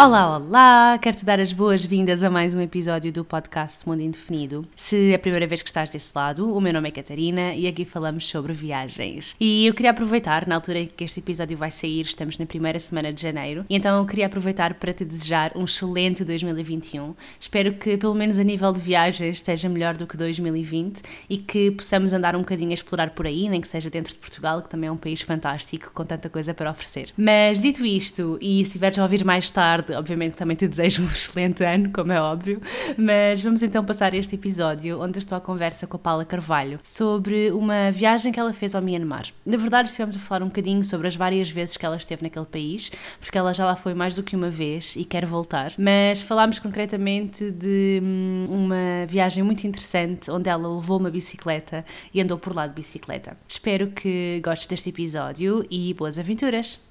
Olá, olá! Quero-te dar as boas-vindas a mais um episódio do podcast Mundo Indefinido. Se é a primeira vez que estás desse lado, o meu nome é Catarina e aqui falamos sobre viagens. E eu queria aproveitar, na altura em que este episódio vai sair, estamos na primeira semana de janeiro, e então eu queria aproveitar para te desejar um excelente 2021. Espero que, pelo menos a nível de viagens, esteja melhor do que 2020 e que possamos andar um bocadinho a explorar por aí, nem que seja dentro de Portugal, que também é um país fantástico com tanta coisa para oferecer. Mas dito isto, e se estiveres a ouvir mais tarde, obviamente também te desejo um excelente ano, como é óbvio, mas vamos então passar este episódio onde estou à conversa com a Paula Carvalho sobre uma viagem que ela fez ao Myanmar. Na verdade, estivemos a falar um bocadinho sobre as várias vezes que ela esteve naquele país, porque ela já lá foi mais do que uma vez e quer voltar, mas falámos concretamente de hum, uma viagem muito interessante onde ela levou uma bicicleta e andou por lá de bicicleta. Espero que gostes deste episódio e boas aventuras!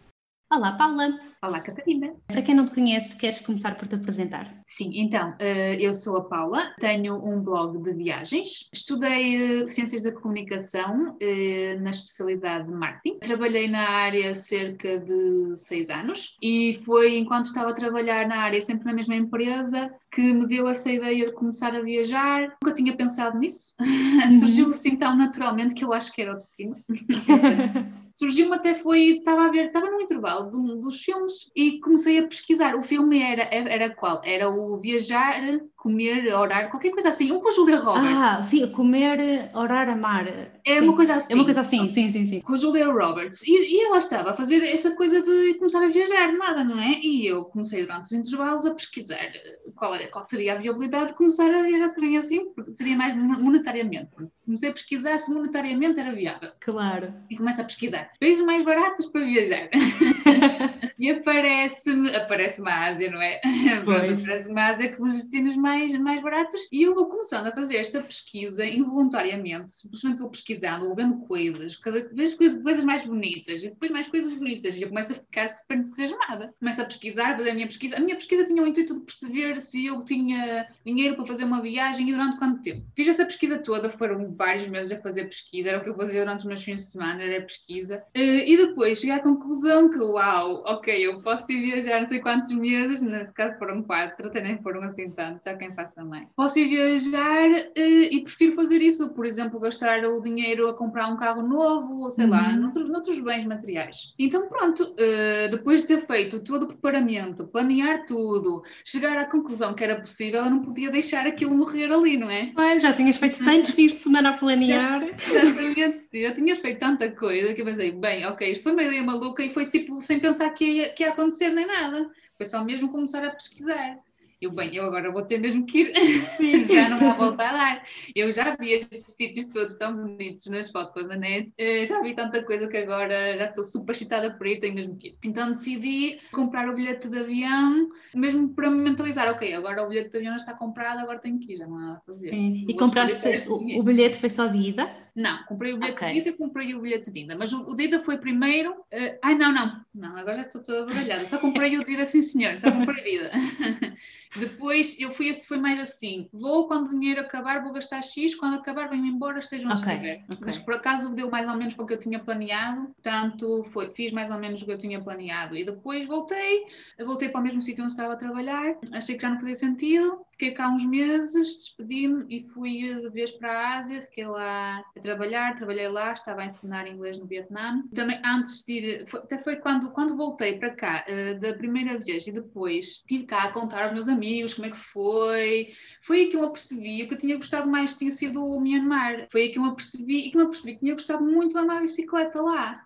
Olá, Paula! Olá, Catarina. Para quem não te conhece, queres começar por te apresentar? Sim, então, eh, eu sou a Paula, tenho um blog de viagens, estudei eh, Ciências da Comunicação eh, na especialidade de Marketing, trabalhei na área cerca de seis anos e foi enquanto estava a trabalhar na área, sempre na mesma empresa, que me deu essa ideia de começar a viajar. Nunca tinha pensado nisso, uhum. surgiu assim tão naturalmente que eu acho que era o destino. Surgiu-me até foi, estava a ver, estava no intervalo dos filmes e comecei a pesquisar. O filme era, era qual? Era o Viajar, Comer, Orar, qualquer coisa assim. Um com a Julia Roberts. Ah, sim, Comer, Orar, Amar. É sim. uma coisa assim. É uma coisa assim, sim, sim, sim. Com a Julia Roberts. E, e ela estava a fazer essa coisa de começar a viajar, nada, não é? E eu comecei durante os intervalos a pesquisar qual, era, qual seria a viabilidade de começar a viajar também assim, porque seria mais monetariamente. Comecei a pesquisar se monetariamente era viável. Claro. E começo a pesquisar países mais baratos para viajar. e aparece-me aparece a Ásia, não é? Aparece-me a Ásia como os destinos mais, mais baratos e eu vou começando a fazer esta pesquisa involuntariamente, simplesmente vou pesquisando, vou vendo coisas, cada vez coisas, coisas mais bonitas e depois mais coisas bonitas e eu começo a ficar super entusiasmada. Começo a pesquisar, fazer a minha pesquisa. A minha pesquisa tinha o intuito de perceber se eu tinha dinheiro para fazer uma viagem e durante quanto tempo. Fiz essa pesquisa toda, foram vários meses a fazer pesquisa, era o que eu fazia durante os meus fins de semana, era pesquisa. Eh, e depois cheguei à conclusão que, uau, ok, eu posso ir viajar não sei quantos meses, nesse caso foram quatro, até nem foram assim tantos, já quem faça mais. Posso ir viajar uh, e prefiro fazer isso, por exemplo, gastar o dinheiro a comprar um carro novo, ou sei uhum. lá, noutros, noutros bens materiais. Então pronto, uh, depois de ter feito todo o preparamento, planear tudo, chegar à conclusão que era possível, eu não podia deixar aquilo morrer ali, não é? Ué, já tinhas feito tantos fins de semana a planear. Exatamente, eu tinha feito tanta coisa que eu pensei, bem, ok, isto foi uma ideia maluca e foi tipo sem pensar que ia, que ia acontecer nem nada. Foi só mesmo começar a pesquisar. Eu, bem, eu agora vou ter mesmo que ir, já não vou voltar a dar. Eu já vi estes sítios todos tão bonitos nas fotos da net, eh, já vi tanta coisa que agora já estou super excitada por aí, tenho mesmo que ir. Então decidi comprar o bilhete de avião, mesmo para me mentalizar, ok, agora o bilhete de avião já está comprado, agora tenho que ir, já não há nada a fazer. E compraste, o, o bilhete foi só de ida? Não, comprei o bilhete okay. de ida e comprei o bilhete de ida, mas o, o de ida foi primeiro, uh, ai não, não, não, agora já estou toda baralhada, só comprei o de ida sim senhor, só comprei de ida. Depois eu fui, foi mais assim: vou quando o dinheiro acabar, vou gastar X, quando acabar, venho embora, esteja onde okay, estiver. Okay. Mas por acaso deu mais ou menos para o que eu tinha planeado, portanto foi, fiz mais ou menos o que eu tinha planeado. E depois voltei, voltei para o mesmo sítio onde estava a trabalhar, achei que já não fazia sentido, fiquei cá uns meses, despedi-me e fui de vez para a Ásia, fiquei lá a trabalhar, trabalhei lá, estava a ensinar inglês no Vietnã. Também antes de ir, foi, até foi quando, quando voltei para cá, uh, da primeira vez e depois tive cá a contar aos meus amigos como é que foi. Foi aí que eu apercebi, o que eu tinha gostado mais tinha sido o Myanmar. Foi aí que eu apercebi e que eu apercebi que tinha gostado muito de andar bicicleta lá.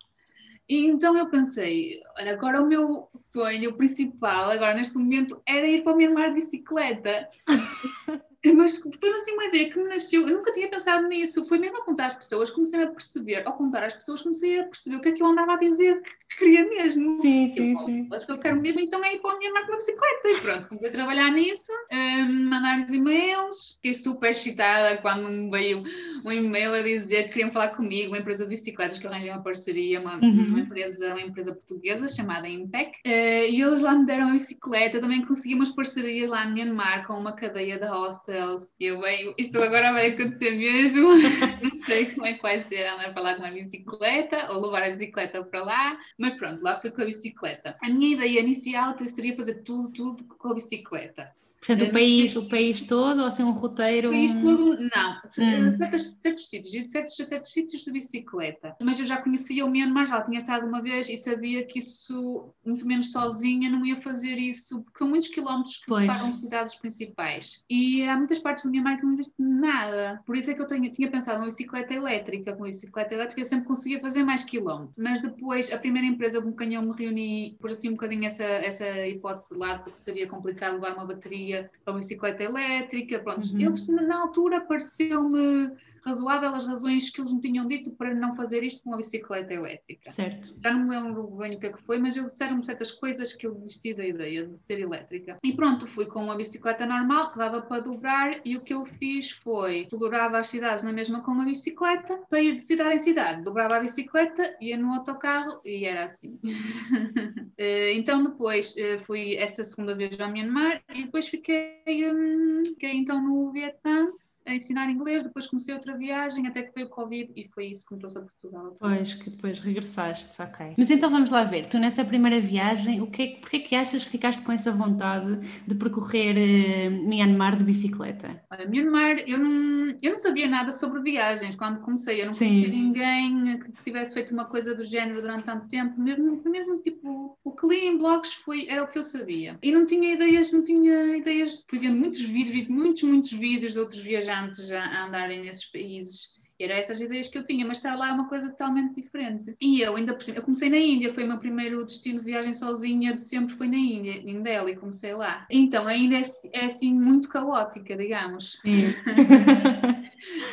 E então eu pensei, agora o meu sonho principal, agora neste momento, era ir para o Myanmar de bicicleta. mas foi assim uma ideia que me nasceu, eu nunca tinha pensado nisso, foi mesmo a contar às pessoas, comecei a perceber, ao contar às pessoas, comecei a perceber o que é que eu andava a dizer que queria mesmo. Sim, sim, eu, sim. Acho que eu quero mesmo, então é ir para a minha máquina bicicleta. E pronto, comecei a trabalhar nisso, um, mandar os e-mails, fiquei super excitada quando me veio um e-mail a dizer que queriam falar comigo, uma empresa de bicicletas que arranjei uma parceria, uma, uhum. uma, empresa, uma empresa portuguesa chamada Impec, uh, e eles lá me deram a bicicleta, também consegui umas parcerias lá no Myanmar com uma cadeia de hostels. Eu, bem, isto agora vai acontecer mesmo, não sei como é que vai ser andar para lá com uma bicicleta ou levar a bicicleta para lá, mas pronto, lá fui com a bicicleta. A minha ideia inicial seria fazer tudo, tudo com a bicicleta. Portanto, o país, o país todo, ou assim um roteiro? O país todo, não. Hum. Certos, certos sítios, de certos, certos sítios de bicicleta. Mas eu já conhecia o Myanmar, já tinha estado uma vez e sabia que isso, muito menos sozinha, não ia fazer isso, porque são muitos quilómetros que pois. separam cidades principais. E há muitas partes do Myanmar que não existe nada. Por isso é que eu tenho, tinha pensado numa bicicleta elétrica. Com a bicicleta elétrica eu sempre conseguia fazer mais quilómetros. Mas depois, a primeira empresa com quem eu me reuni, por assim um bocadinho essa, essa hipótese de lado, porque seria complicado levar uma bateria para uma bicicleta elétrica, pronto. Uhum. Eles, na altura, pareceu-me razoável as razões que eles me tinham dito para não fazer isto com a bicicleta elétrica. Certo. Já não me lembro bem o que é que foi, mas eles disseram-me certas coisas que eu desisti da ideia de ser elétrica. E pronto, fui com uma bicicleta normal que dava para dobrar e o que eu fiz foi explorava as cidades na mesma com a bicicleta para ir de cidade em cidade. Dobrava a bicicleta, ia no autocarro e era assim. Eh, então depois eh, fui essa segunda vez ao Myanmar e depois fiquei, hum, fiquei então no Vietnã a ensinar inglês, depois comecei outra viagem até que veio o Covid e foi isso que me trouxe a Portugal. Pois, que depois regressaste, ok. Mas então vamos lá ver, tu nessa primeira viagem, o que é, porque é que achas que ficaste com essa vontade de percorrer uh, Myanmar de bicicleta? Olha, Myanmar, eu não, eu não sabia nada sobre viagens quando comecei, eu não Sim. conhecia ninguém que tivesse feito uma coisa do género durante tanto tempo, mesmo, foi mesmo tipo, o que li em blogs foi, era o que eu sabia. E não tinha ideias, não tinha ideias, fui vendo muitos vídeos, vi muitos, muitos vídeos de outros viajantes viajantes a, andarem nesses países. E eram essas ideias que eu tinha, mas estar lá é uma coisa totalmente diferente. E eu ainda por cima, eu comecei na Índia, foi o meu primeiro destino de viagem sozinha de sempre, foi na Índia, em Delhi, comecei lá. Então ainda é, é assim muito caótica, digamos. Uh,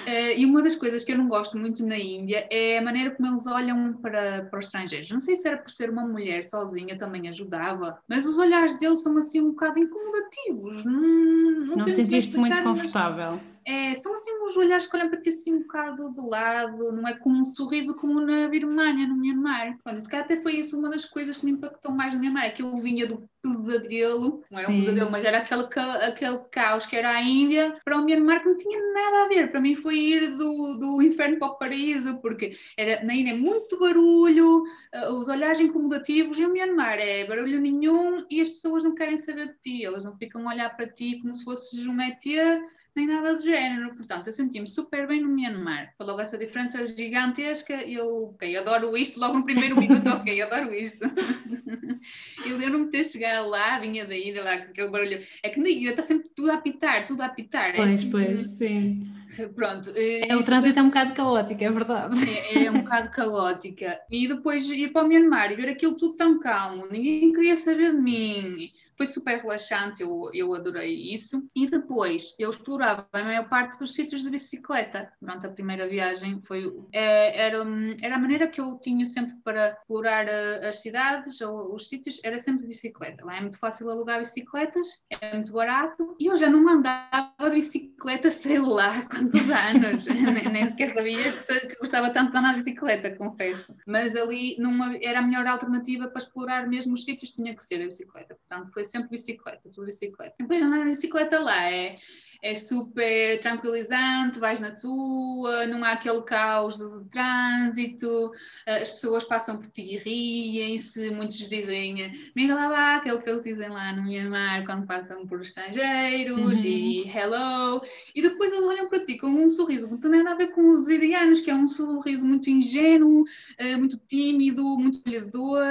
e uma das coisas que eu não gosto muito na Índia é a maneira como eles olham para, para os estrangeiros. Não sei se era por ser uma mulher sozinha, também ajudava, mas os olhares deles são assim um bocado incomodativos. Não, não, não te sentiste muito confortável? Mas é, são assim uns olhares que olham para ti assim um bocado de lado, não é como um sorriso como na Birmania, no Myanmar. Pronto, se calhar até foi isso uma das coisas que me impactou mais no Myanmar, é que eu vinha do pesadelo, não era Sim. um pesadelo, mas era aquele, aquele caos que era a Índia, para o Myanmar que não tinha nada a ver. Para mim foi ir do, do inferno para o paraíso, porque era, na Índia é muito barulho, uh, os olhares incomodativos, e o Myanmar é barulho nenhum e as pessoas não querem saber de ti, elas não ficam a olhar para ti como se fosses um métier nem nada do género. Portanto, eu senti-me super bem no Myanmar. Logo essa diferença gigantesca, eu, ok, adoro isto, logo no primeiro minuto, ok, adoro isto. eu lembro-me ter chegado lá, vinha da ilha lá com aquele barulho. É que na ilha está sempre tudo a apitar, tudo a apitar. É pois, é assim, pois, sim. Pronto. É, o trânsito é um bocado caótico, é verdade. É, é um bocado caótica. E depois ir para o Myanmar e ver aquilo tudo tão calmo, ninguém queria saber de mim foi super relaxante, eu, eu adorei isso. E depois eu explorava a maior parte dos sítios de bicicleta. Durante a primeira viagem foi é, era, era a maneira que eu tinha sempre para explorar uh, as cidades ou os sítios, era sempre de bicicleta. Lá é muito fácil alugar bicicletas, é muito barato e eu já não andava de bicicleta sei lá quantos anos, nem, nem, sequer sabia que gostava tanto de andar de bicicleta, confesso. Mas ali numa, era a melhor alternativa para explorar mesmo os sítios, tinha que ser a bicicleta. Portanto, foi sempre bicicleta, tudo bicicleta. Depois andar de bicicleta lá é é super tranquilizante, vais na tua, não há aquele caos de, de trânsito, eh, as pessoas passam por ti e riem-se, muitos dizem Mingalabá, aquele que eles dizem lá no Myanmar quando passam por estrangeiros uhum. e hello, e depois eles olham para ti com um sorriso que não tem nada a ver com os indianos, que é um sorriso muito ingênuo, eh, muito tímido, muito olhador,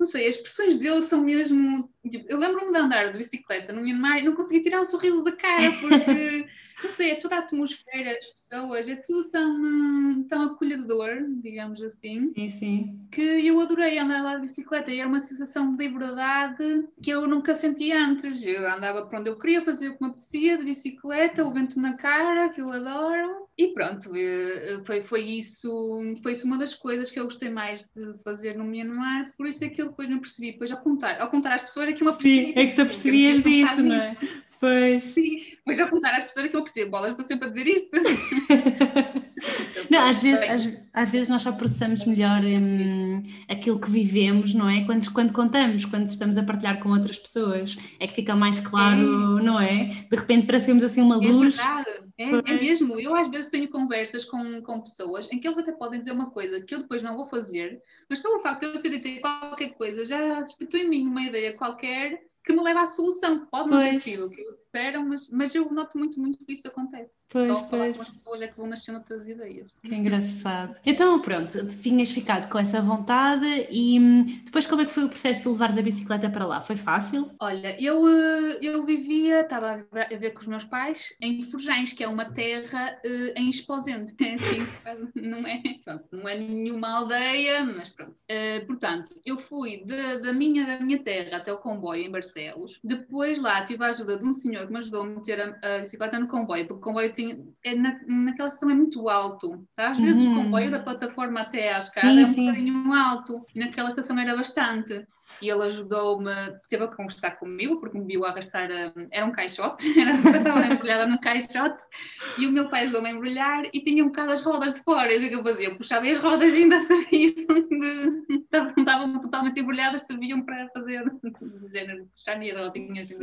não sei, as expressões deles são mesmo eu lembro-me de andar de bicicleta no Myanmar e não conseguia tirar um sorriso da cara porque não sei, é toda a atmosfera, as pessoas, é tudo tão, tão acolhedor, digamos assim. Sim, sim. Que eu adorei andar lá de bicicleta e era uma sensação de liberdade que eu nunca senti antes. Eu andava para onde eu queria, fazia o que me apetecia de bicicleta, o vento na cara, que eu adoro. E pronto, eh, foi, foi, isso, foi isso uma das coisas que eu gostei mais de fazer no Myanmar, por isso é que eu depois me percebi, depois ao contar, ao contar às pessoas é que eu me apercebi. Sim, é que tu percebias disso, não é? Pois. Sim, depois ao contar às pessoas que eu percebo, bolas, estou sempre a dizer isto. não, às vezes, às, às, vezes nós só processamos melhor hum, aquilo que vivemos, não é? Quando, quando contamos, quando estamos a partilhar com outras pessoas, é que fica mais claro, é. não é? De repente parecemos assim uma é luz. É verdade é, é, mesmo. Eu às vezes tenho conversas com, com pessoas em que eles até podem dizer uma coisa que eu depois não vou fazer, mas só o facto de eu ser dito qualquer coisa já despertou em mim uma ideia qualquer que me leva à solução. Pode não ter sido o que eles disseram, mas, mas eu noto muito, muito que isso acontece. Pois, Só falar com as pessoas é que vão nascendo outras ideias. Que engraçado. Então, pronto, tinhas ficado com essa vontade e hum, depois como é que foi o processo de levares a bicicleta para lá? Foi fácil? Olha, eu, eh, eu vivia, estava a ver com os meus pais, em Forjães, que é uma terra uh, em Esposente. Assim, não, é, pronto, não é nenhuma aldeia, mas pronto. Uh, portanto, eu fui de, da, minha, da minha terra até o comboio em Barcelos. Depois lá tive a ajuda de um senhor que me ajudou a meter a, a bicicleta no comboio, porque o comboio tinha, é na, naquela estação é muito alto. Tá? Às vezes uhum. o comboio da plataforma até à escada sim, é um sim. bocadinho alto, e naquela estação era bastante e ele ajudou-me, teve a conversar comigo, porque me viu a arrastar, hum, era um caixote, era, estava embrulhada num caixote, e o meu pai ajudou-me a embrulhar e tinha um bocado as rodas de fora, e o que, é que eu fazia? Eu puxava e as rodas ainda serviam de, estavam totalmente embrulhadas, serviam para fazer, género, puxar e a rodinha assim,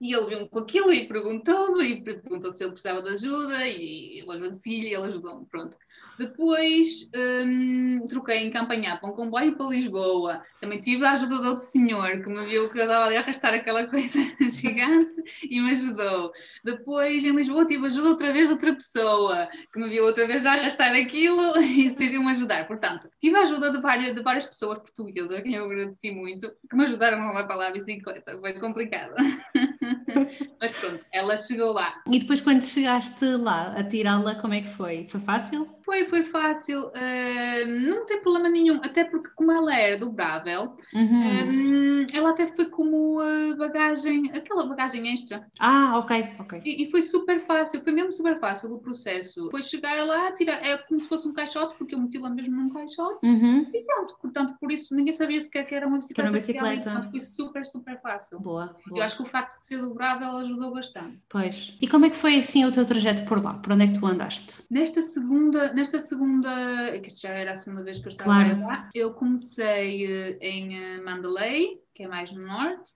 E ele viu-me aquilo e perguntou-me, e perguntou se eu precisava de ajuda, e eu agradeci-lhe e ele ajudou-me, pronto. Depois hum, troquei em campanha para um comboio para Lisboa. Também tive a ajuda de outro senhor que me viu que eu dava ali a arrastar aquela coisa gigante e me ajudou. Depois em Lisboa tive ajuda outra vez de outra pessoa que me viu outra vez a arrastar aquilo e decidiu-me ajudar. Portanto, tive a ajuda de várias, de várias pessoas portuguesas, a quem eu agradeci muito, que me ajudaram a levar para lá a bicicleta. Foi complicado. Mas pronto, ela chegou lá. E depois, quando chegaste lá a tirá-la, como é que foi? Foi fácil? Foi, foi fácil. Uh, não tem problema nenhum, até porque, como ela era dobrável, uhum. uh, ela até foi como a bagagem, aquela bagagem extra. Ah, ok, ok. E, e, foi super fácil, foi mesmo super fácil o processo. Foi chegar lá, tirar, é como se fosse um caixote, porque eu meti lá mesmo num caixote, uhum. e pronto. Portanto, por isso ninguém sabia sequer que era uma bicicleta. Era uma bicicleta. Foi super, super fácil. Boa, boa. Eu acho que o facto de ser dobrável ajudou bastante. Pois. E como é que foi assim o teu trajeto por lá? Por onde é que tu andaste? Nesta segunda, nesta segunda, que já era a segunda vez que eu estava claro. lá, eu comecei eh, em eh, Mandalay, que é mais no norte.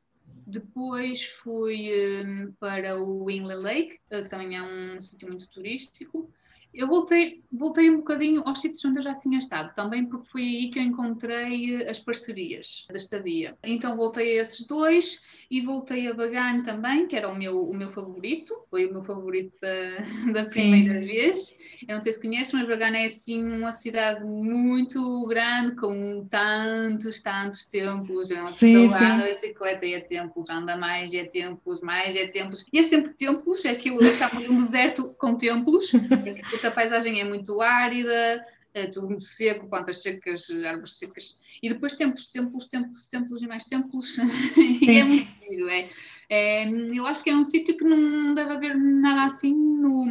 Depois fui um, eh, para o Inle Lake, que também é um sítio muito turístico. Eu voltei, voltei um bocadinho aos sítios onde eu já tinha estado, também porque foi aí que eu encontrei as parcerias da estadia. Então voltei a esses dois e voltei a Bagan também, que era o meu, o meu favorito, foi o meu favorito da, da primeira vez. Eu não sei se conheces, mas Bagan é assim uma cidade muito grande, com tantos, tantos templos. Eu sim, estou lá na bicicleta e é templos, anda mais, é templos, mais, é templos. E é sempre templos, é aquilo eu chamo de um deserto com templos, porque a paisagem é muito árida, é tudo muito seco, plantas secas, árvores secas, e depois templos, templos, templos, templos e mais templos, e é muito giro, é, é, eu acho que é um sítio que não deve haver nada assim no,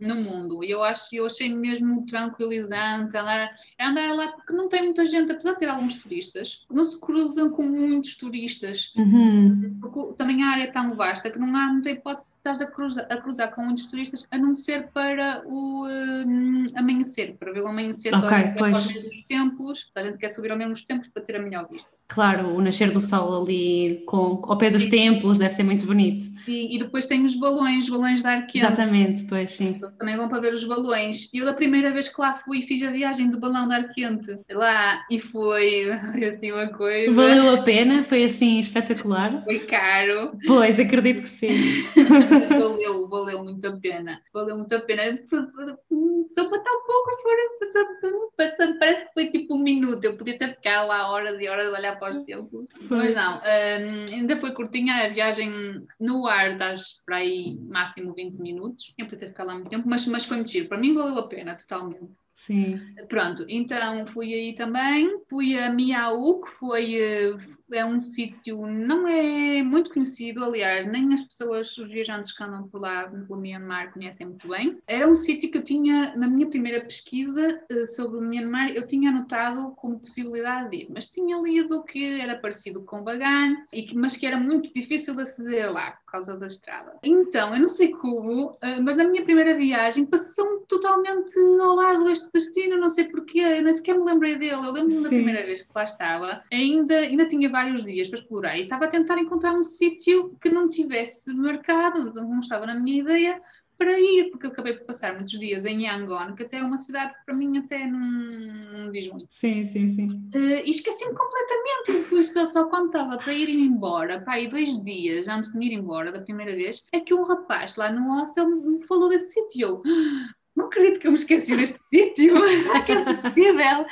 no mundo. Eu acho, eu achei mesmo tranquilizante andar, andar lá porque não tem muita gente, apesar de ter alguns turistas, não se cruzam com muitos turistas. Uhum. Porque também a área é tão vasta que não há muita hipótese de estar a cruzar, a cruzar com muitos turistas, a não ser para o um, amanhecer, para ver o amanhecer okay, para os mesmos templos. A gente quer subir aos mesmos templos para ter a melhor vista. Claro, o nascer do sol ali com, ao pé dos sim, templos deve ser muito bonito. Sim, e depois tem os balões, os balões da Arquente. Exatamente, pois sim. Também vão para ver os balões. E eu da primeira vez que lá fui fiz a viagem de balão da Arquente lá e foi assim uma coisa. Valeu a pena? Foi assim espetacular? Foi caro. Pois, acredito que sim. valeu, valeu muito a pena. Valeu muito a pena. Para estar um pouco fora, passando, passando, parece que foi tipo um minuto. Eu podia até ficar lá horas e horas a olhar para os templos. Mas não, um, ainda foi curtinha a viagem no ar, das para aí máximo 20 minutos. Eu podia ter ficado lá muito tempo, mas, mas foi muito giro. Para mim valeu a pena totalmente. Sim. Pronto, então fui aí também, fui a Miau, que foi, eh, é um sítio, não é muito conhecido, aliás, nem as pessoas, os viajantes que andam por lá, pelo Myanmar, conhecem muito bem. Era um sítio que eu tinha, na minha primeira pesquisa eh, sobre o Myanmar, eu tinha anotado como possibilidade de ir, mas tinha lido que era parecido com Bagan, e que, mas que era muito difícil de aceder lá, por causa da estrada. Então, eu não sei como, eh, mas na minha primeira viagem passou totalmente ao lado deste destino, não sei porquê, nem sequer me lembrei dele. Eu lembro-me da primeira vez que lá estava, ainda, ainda tinha vários dias para explorar e estava a tentar encontrar um sítio que não tivesse marcado, não estava na minha ideia para ir, porque eu acabei por passar muitos dias em Yangon, que até é uma cidade que para mim até não, não diz muito. Sim, sim, sim. Uh, e esqueci-me completamente, depois só, só quando estava para ir embora, para aí dois dias antes de me ir embora da primeira vez, é que um rapaz lá no hostel me falou desse sítio não acredito que eu me esqueci deste sítio, que é possível.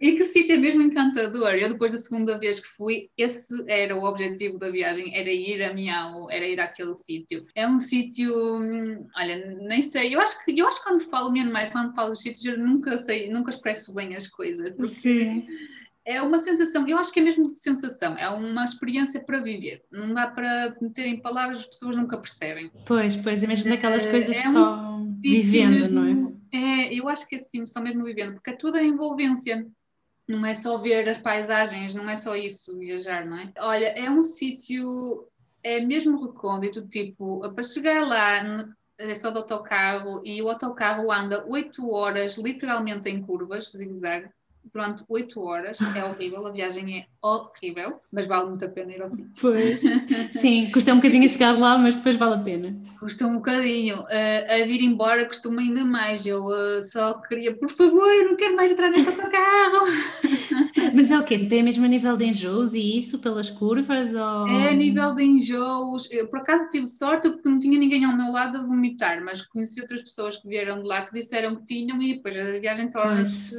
E que sítio é mesmo encantador. Eu, depois da segunda vez que fui, esse era o objetivo da viagem, era ir a Miau, era ir àquele sítio. É um sítio, hum, olha, nem sei, eu acho que, eu acho que quando falo Myanmar, quando falo dos sítios, eu nunca sei, nunca expresso bem as coisas. Sim é uma sensação, eu acho que é mesmo de sensação, é uma experiência para viver. Não dá para meter em palavras, as pessoas nunca percebem. Pois, pois, é mesmo daquelas coisas é que um só vivendo, mesmo, não é? É, eu acho que é assim, só mesmo vivendo, porque é tudo a envolvência. Não é só ver as paisagens, não é só isso, viajar, não é? Olha, é um sítio, é mesmo recôndito, tipo, para chegar lá é só de autocarro e o autocarro anda 8 horas literalmente em curvas, zigue-zague durante 8 horas. É horrível, a viagem é horrível, mas vale muito a pena ir ao sítio. Pois, sim, custa um bocadinho a chegar lá, mas depois vale a pena. Custa um bocadinho. Uh, a vir embora costuma ainda mais. Eu uh, só queria, por favor, eu não quero mais entrar nesse autocarro. Mas é o quê? Tipo, é mesmo a nível de enjoos e isso pelas curvas? Ou... É a nível de enjoos. Eu, por acaso tive sorte porque não tinha ninguém ao meu lado a vomitar, mas conheci outras pessoas que vieram de lá que disseram que tinham e depois a viagem torna-se.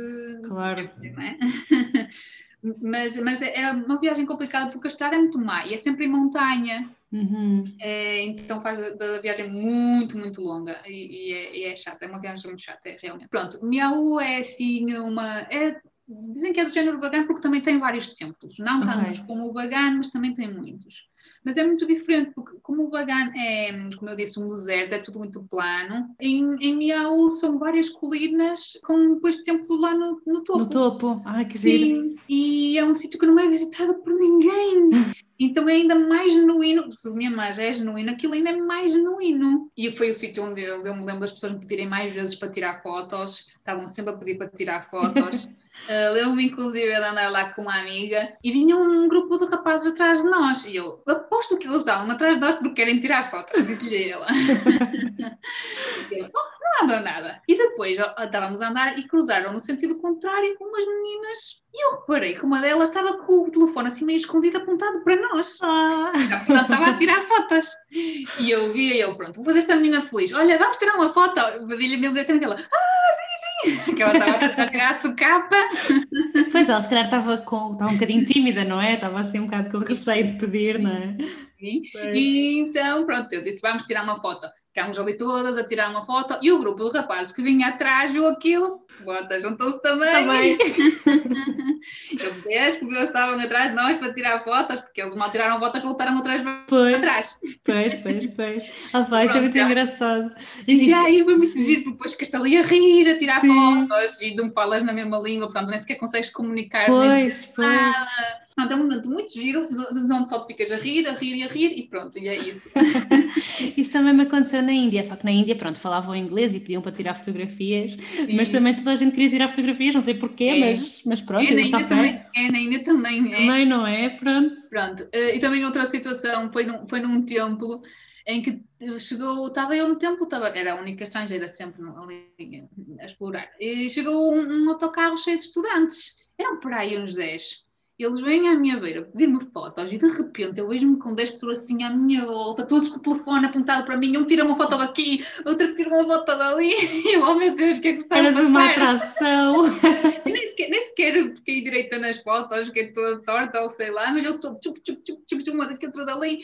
Claro. É? mas, mas é, é uma viagem complicada porque a estrada é muito má e é sempre em montanha. Uhum. É, então faz da viagem muito, muito longa e, e, é, e, é, chata, é uma viagem muito chata, é, realmente. Pronto, Miau é assim uma. É, Dizem que é do género Bagan porque também tem vários templos, não okay. tantos como o Bagan, mas também tem muitos. Mas é muito diferente, porque como o Bagan é, como eu disse, um deserto, é tudo muito plano, em, em Miau são várias colinas com depois templo lá no, no topo. No topo, ai que Sim, giro. e é um sítio que não é visitado por ninguém. Então é ainda mais genuíno, se minha mãe já é genuíno, aquilo ainda é mais genuíno. E foi o sítio onde eu, eu me lembro das pessoas me pedirem mais vezes para tirar fotos, estavam sempre a pedir para tirar fotos. uh, Lembro-me inclusive de andar lá com uma amiga e vinha um grupo de rapazes atrás de nós. E eu aposto que eles estavam atrás de nós porque querem tirar fotos, disse-lhe ela. eu, oh, nada, nada. E depois estávamos a andar e cruzaram no sentido contrário com umas meninas e eu reparei que uma delas estava com o telefone assim meio escondido apontado para nós. Ah. Estava a tirar fotos. E eu vi e eu, pronto, vou fazer esta menina feliz. Olha, vamos tirar uma foto. Pedi-lhe mesmo diretamente ela, ah, sim, sim. Que ela estava a tirar a socapa. Pois ela, se calhar estava, com, estava um bocadinho tímida, não é? Estava assim um bocado com receio de pedir, não é? Sim. E então, pronto, eu disse, vamos tirar uma foto. Ficámos ali todas a tirar uma foto e o grupo de rapazes que vinha atrás viu aquilo, bota, juntou-se também. Também. Eles que eles estavam atrás de nós para tirar fotos, porque eles mal tiraram fotos voltaram atrás pois, atrás. Pois, pois, pois. Ah, vai, isso é muito engraçado. E, e aí foi muito giro, porque depois ficaste ali a rir, a tirar Sim. fotos e não falas na mesma língua, portanto nem sequer consegues comunicar. Pois, pois. Nada. Não, é um momento muito giro, onde só te ficas a rir, a rir e a rir e pronto, e é isso. isso também me aconteceu na Índia, só que na Índia, pronto, falavam inglês e pediam para tirar fotografias, Sim. mas também toda a gente queria tirar fotografias, não sei porquê, é. mas, mas pronto, é na Índia também, é na Índia também, é. Também não é, pronto. Pronto, uh, e também outra situação foi num, foi num templo em que chegou, estava eu no templo, estava, era a única estrangeira sempre ali a explorar, e chegou um, um autocarro cheio de estudantes, eram por aí uns 10 eles vêm à minha beira pedir-me fotos e de repente eu vejo-me com 10 pessoas assim à minha volta, todos com o telefone apontado para mim, um tira uma foto daqui, outro tira uma foto dali, e eu, oh meu Deus, o que é que se está Eras a passar? uma atração. eu nem sequer, nem sequer fiquei direita nas fotos, fiquei toda torta ou sei lá, mas eles todos chup, chup, chup, chup, chup, uma daqui, outra dali.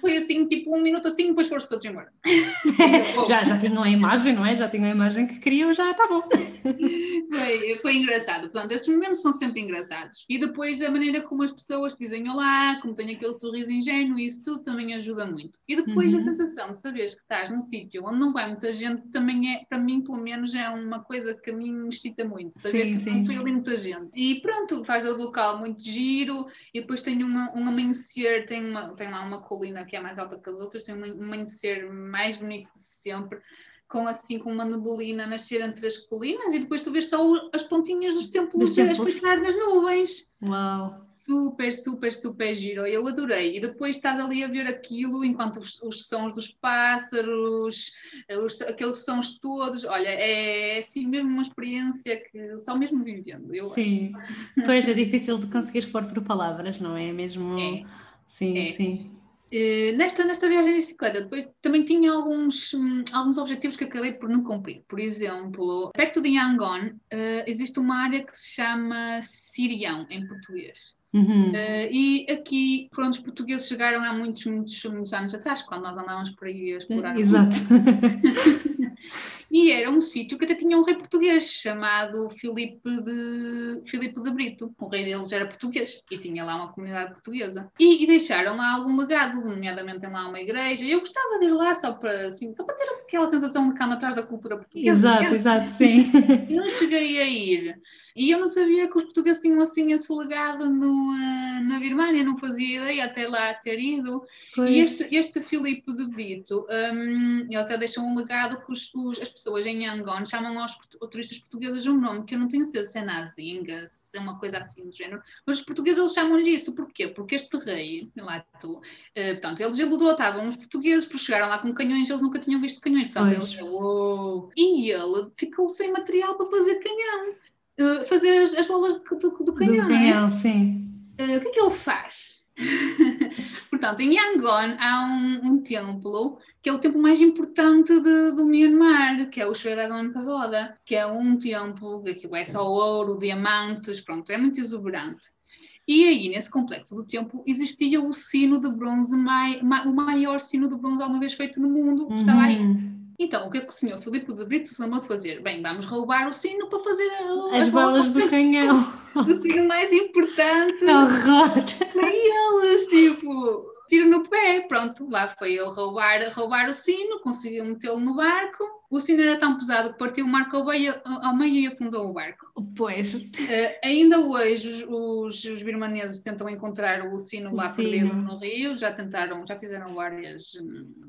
Foi assim, tipo um minuto assim, depois foram todos embora. já, já tinham a imagem, não é? Já tinham a imagem que queriam, já está bom. foi, foi engraçado. Portanto, esses momentos são sempre engraçados. E depois a maneira como as pessoas te dizem olá, como têm aquele sorriso ingênuo, isso tudo também ajuda muito. E depois uhum. a sensação de saberes que estás num sítio onde não vai muita gente também é, para mim, pelo menos, é uma coisa que a mim me excita muito. Saber sim, que sim. não foi ali muita gente. E pronto, faz o local muito giro e depois tem uma, um amanhecer, tem, uma, tem lá uma colina que é mais alta que as outras, tem um amanhecer mais bonito de sempre com assim com uma neblina nascer entre as colinas e depois tu vês só as pontinhas dos templos a explicar nas nuvens. Uau! Super, super, super giro. Eu adorei. E depois estás ali a ver aquilo enquanto os, os sons dos pássaros, os, aqueles sons todos. Olha, é assim mesmo uma experiência que só mesmo vivendo. Eu sim, acho. pois é difícil de conseguir pôr por palavras, não é? Mesmo. É. Sim, é. sim. Uh, nesta, nesta viagem de bicicleta, depois também tinha alguns, um, alguns objetivos que acabei por não cumprir. Por exemplo, perto de Yangon uh, existe uma área que se chama Sirião, em português. Uhum. Uh, e aqui foram os portugueses chegaram há muitos, muitos, muitos anos atrás, quando nós andávamos por aí a explorar. Exato. e era um sítio que até tinha um rei português chamado Filipe de, Filipe de Brito. O rei deles era português e tinha lá uma comunidade portuguesa. E, e deixaram lá algum legado, nomeadamente tem lá uma igreja. Eu gostava de ir lá só para, assim, só para ter aquela sensação de anda atrás da cultura portuguesa. Exato, exato, sim. E não cheguei a ir. E eu não sabia que os portugueses tinham assim esse legado no, uh, na Birmania, não fazia ideia até lá ter ido. Pois. E este, este Filipe de Brito, um, ele até deixou um legado que os, os, as pessoas em Yangon chamam aos turistas portugueses um nome que eu não tenho certeza se é Nazinga, se é uma coisa assim do género, mas os portugueses eles chamam-lhe isso. Porquê? Porque este rei, lá tu, uh, portanto, eles adotavam os portugueses, porque chegaram lá com canhões, eles nunca tinham visto canhões, portanto, pois. eles, uou! E ele ficou sem material para fazer canhão. Uh, fazer as, as bolas do, do, do canhão, do canhão é? sim. Uh, o que é que ele faz? Portanto, em Yangon há um, um, templo que é o templo mais importante de, do Myanmar, que é o Shwedagon Pagoda, que é um templo que é só ouro, diamantes, pronto, é muito exuberante. E aí, nesse complexo do templo, existia o sino de bronze, mai, ma, o maior sino de bronze alguma vez feito no mundo, uhum. estava aí. Então, o que é que o senhor Filipe de Brito se lembrou de fazer? Bem, vamos roubar o sino para fazer as, as bolas do canhão. o sino mais importante. Horror! Para eles, tipo, tiro no pé. Pronto, lá foi ele roubar, roubar o sino, conseguiu metê-lo no barco o sino era tão pesado que partiu o marco ao meio, e afundou o barco. Pois. Uh, ainda hoje os, os, birmaneses tentam encontrar o sino lá perdido no rio, já tentaram, já fizeram várias,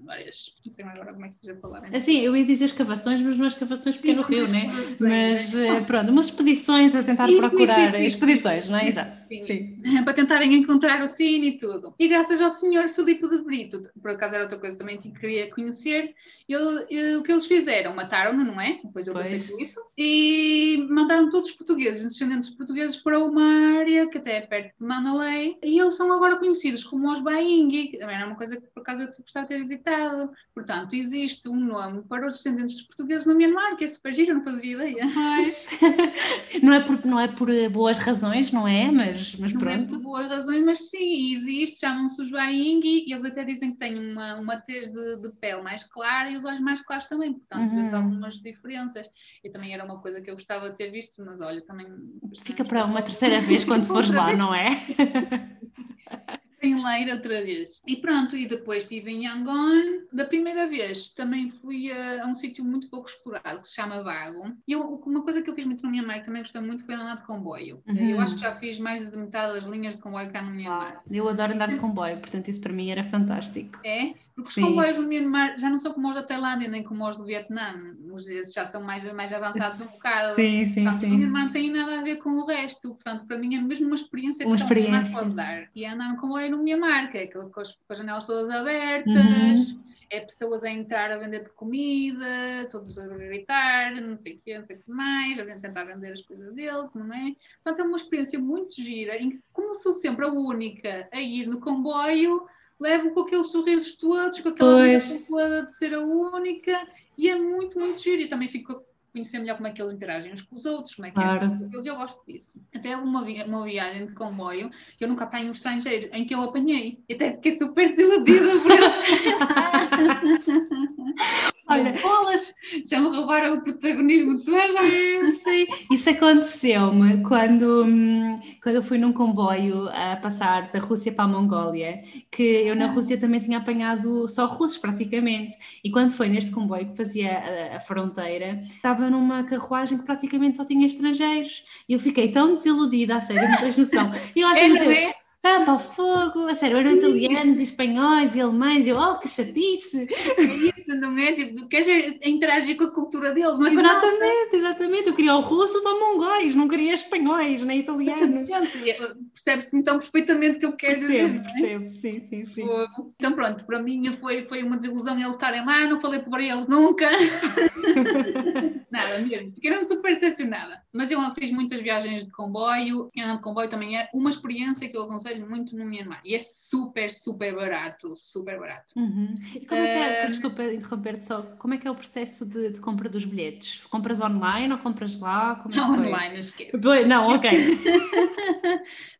várias, não sei agora como é que se diz a palavra. Assim, eu ia dizer escavações, mas não é escavações porque é no rio, né? Mas é. pronto, umas expedições a tentar isso, procurar, isso, isso, expedições, não é? Exato. Sim, sim. Para tentarem encontrar o sino e tudo. E graças ao senhor Filipe de Brito, por acaso era outra coisa também que queria conhecer, ele, o que eles fizeram? Mataram-no, não é? Depois ele feito isso. E mandaram todos os portugueses, descendentes portugueses, para uma área que até é perto de Manalei. E eles são agora conhecidos como os Baingi, que também era uma coisa que por acaso eu gostava de ter visitado. Portanto, existe um nome para os descendentes portugueses no Myanmar, que é super giro, não fazia ideia. Pois. não, é por, não é por boas razões, não é? Mas, mas não pronto. Não é por boas razões, mas sim, existe, chamam-se os Baingi, e eles até dizem que têm uma, uma tez de, de pele mais clara e os olhos mais claros também, portanto, uhum. vê-se algumas diferenças. E também era uma coisa que eu gostava de ter visto, mas olha, também. Fica para uma terceira vez quando fores lá, não é? em Leira outra vez. E pronto, e depois estive em Yangon. Da primeira vez também fui a, a um sítio muito pouco explorado que se chama Vago. E eu, uma coisa que eu fiz muito no Myanmar que também gostei muito foi andar de comboio. Uhum. Eu acho que já fiz mais de metade das linhas de comboio cá no Myanmar. Eu adoro andar de comboio, portanto isso para mim era fantástico. É? Porque os Sim. comboios do Myanmar já não são como os da Tailândia nem como os do Vietnã. Esses já são mais, mais avançados um bocado. Sim, sim, portanto, sim. O Myanmar não tem nada a ver com o resto. Portanto, para mim é mesmo uma experiência que uma só experiência. o Myanmar pode dar. E andar no comboio no Myanmar, que é com as, janelas todas abertas, uhum. é pessoas a entrar a vender de comida, todos a gritar, não sei o que, não sei o que mais, a tentar vender as coisas deles, não é? Portanto, é uma experiência muito gira, em que, como sou sempre a única a ir no comboio, levo com aqueles sorrisos todos, com aquela toda de ser a única, e é muito, muito giro. E também fico conhecer melhor como é que eles interagem uns com os outros, como é que é Claro. com eles, eu gosto disso. Até uma, vi- uma viagem de comboio, eu nunca apanhei um estrangeiro, em que eu apanhei. Até fiquei super desiludida por eles. Olha. bolas, já me roubaram o protagonismo todo. Sim, isso aconteceu-me quando, hum, quando eu fui num comboio a passar da Rússia para a Mongólia, que eu na Rússia também tinha apanhado só russos praticamente, e quando foi neste comboio que fazia a, a fronteira, estava numa carruagem que praticamente só tinha estrangeiros, e eu fiquei tão desiludida, a sério, não tens noção. Eu acho É, que é? Ah, para o fogo, a sério, eram italianos e espanhóis e alemães, e eu, oh, que chatice! Isso não é? Tipo, queres é interagir com a cultura deles, não é. Exatamente, exatamente. Eu queria ou russos ou mongóis, não queria espanhóis nem italianos. Percebes então perfeitamente o que eu quero dizer. Percebo, é? percebo, sim, sim, sim. Então pronto, para mim foi, foi uma desilusão eles estarem lá, não falei para eles nunca. Nada mesmo, fiquei mesmo super decepcionada. Mas eu fiz muitas viagens de comboio, e andar de comboio também é uma experiência que eu aconselho muito no Myanmar. E é super, super barato, super barato. Uhum. E como é que é, Eh, desculpa interromper-te só, como é que é o processo de, de compra dos bilhetes? Compras online ou compras lá? Como é Não foi? online, esquece. Pois, Não, ok,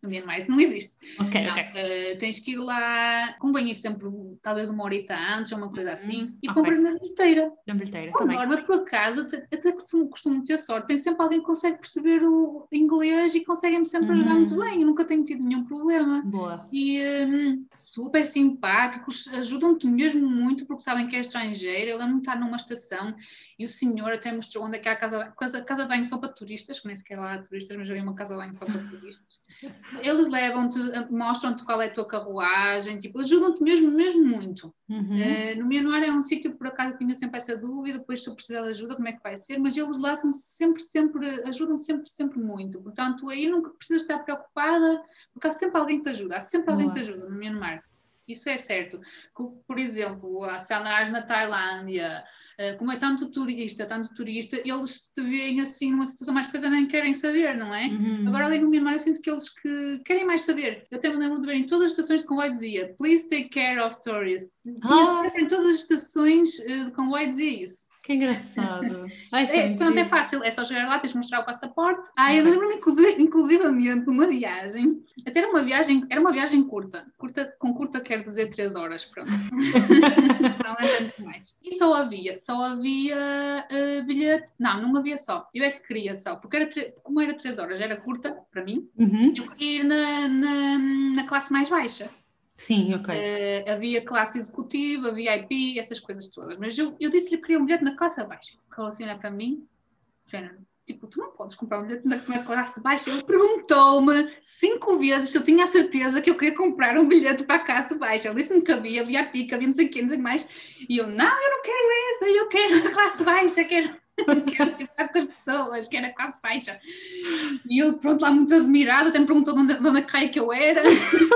No Myanmar isso não existe. ok, Não, ok. eh, tens que ir lá, convém ir sempre talvez uma horita antes ou uma coisa assim, e ok. compras na bilheteira. Na bilheteira, Por também. norma, por acaso, até costumo, costumo ter sorte. Tem sempre alguém que consegue perceber o inglês e consegue-me sempre ajudar Uhum. muito bem. Eu nunca tenho tido nenhum problema. Boa. E hum, super simpáticos, ajudam-te mesmo muito porque sabem que é estrangeiro. Eu lembro-me estar numa estação e o senhor até mostrou onde é que era a casa, casa, casa de banho só para turistas, que nem sequer lá há turistas, mas havia uma casa de banho só para turistas. Eles levam-te, mostram-te qual é a tua carruagem, tipo, ajudam-te mesmo, mesmo muito. Uhum. Eh, no Myanmar é um sítio que por acaso tinha sempre essa dúvida, depois se eu precisar de ajuda, como é que vai ser, mas eles lá são sempre, sempre, ajudam sempre, sempre muito. Portanto, aí nunca precisas estar preocupada, porque há sempre alguém que te ajuda, há sempre alguém que te ajuda no Myanmar. Isso é certo. Por exemplo, há salares na Tailândia, como é tanto turista, tanto turista, eles te veem assim numa situação mais coisa nem querem saber, não é? Uhum. Agora ali no Myanmar eu sinto que eles que querem mais saber. Eu até me lembro de ver em todas as estações de comboio dizia Please take care of tourists. Tinha Ah. sempre em todas as estações eh, de comboio dizia isso. Que engraçado. Ai, é É, portanto é giro. fácil, é só chegar lá, tens de mostrar o passaporte. Ah, eu lembro-me inclusivamente de uma viagem, até era uma viagem, era uma viagem curta. curta com curta quer dizer 3 horas, pronto. não é tanto mais. E só havia, só havia eh, bilhete. Não, não havia só. Eu é que queria só, porque era tre- como era 3 horas, era curta para mim. Uhum. Eu queria ir na, na, na classe mais baixa. Sim, ok. Eh, havia classe executiva, VIP, essas coisas todas. Mas eu, eu disse-lhe que queria um bilhete na classe baixa. Ficou assim a olhar para mim, tipo, tu não podes comprar um bilhete na, na classe baixa. Ele perguntou-me cinco vezes se eu tinha a certeza que eu queria comprar um bilhete para a classe baixa. Ele disse-me que havia VIP, que havia não sei o quê, não sei o que mais. E eu, não, eu não quero essa, eu quero a classe baixa, quero... quero tipo, estar com as pessoas, quero a classe baixa. E ele, pronto, lá muito admirado, até me perguntou de onde, de onde é que que eu era.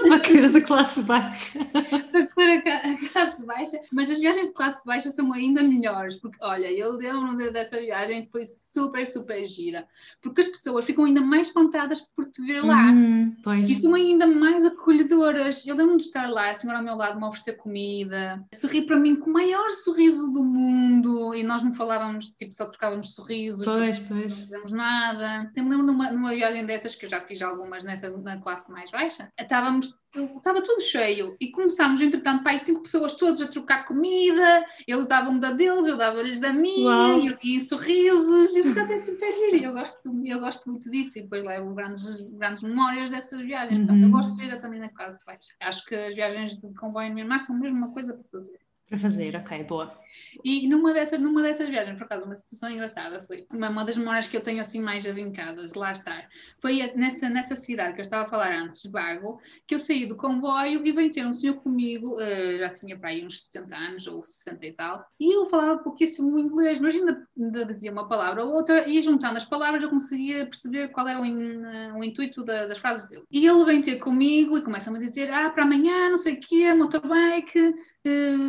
Para quereres a classe baixa. para a classe baixa, mas as viagens de classe baixa são ainda melhores, porque olha, eu lembro dessa viagem que foi super, super gira, porque as pessoas ficam ainda mais espantadas por te ver lá. Hum. E são ainda mais acolhedoras. Eu lembro de estar lá, a senhora ao meu lado me oferecer comida, sorrir para mim com o maior sorriso do mundo, e nós não falávamos, tipo, só trocávamos sorrisos, Pois, não pois. fizemos nada. Eu me lembro numa, numa viagem dessas, que eu já fiz algumas nessa, na classe mais baixa, estávamos, estava tudo cheio e começámos, entretanto, para aí cinco pessoas todas a trocar comida, eles davam-me da deles, eu dava-lhes da minha, Uau. e, e sorrisos, e portanto é super giro. e Eu gosto, eu gosto muito disso e depois levo grandes, grandes memórias dessas viagens. Portanto, eu Uhum. gosto de viajar também na classe baixa. Acho que as viagens de comboio no Myanmar são mesmo uma coisa para fazer. Para fazer, ok, boa. E numa dessas, numa dessas viagens, por acaso, uma situação engraçada foi uma, uma das memórias que eu tenho assim mais avincadas lá estar. Foi nessa, nessa cidade que eu estava a falar antes, Bago, que eu saí do comboio e veio ter um senhor comigo, eh, já tinha para aí uns 70 anos ou 60 e tal, e ele falava pouquíssimo inglês, mas ainda, ainda dizia uma palavra ou outra, e juntando as palavras eu conseguia perceber qual era o, in- eh, o intuito da- das frases dele. E ele vem ter comigo e começa-me a dizer: Ah, para amanhã, não sei o quê, motorbike,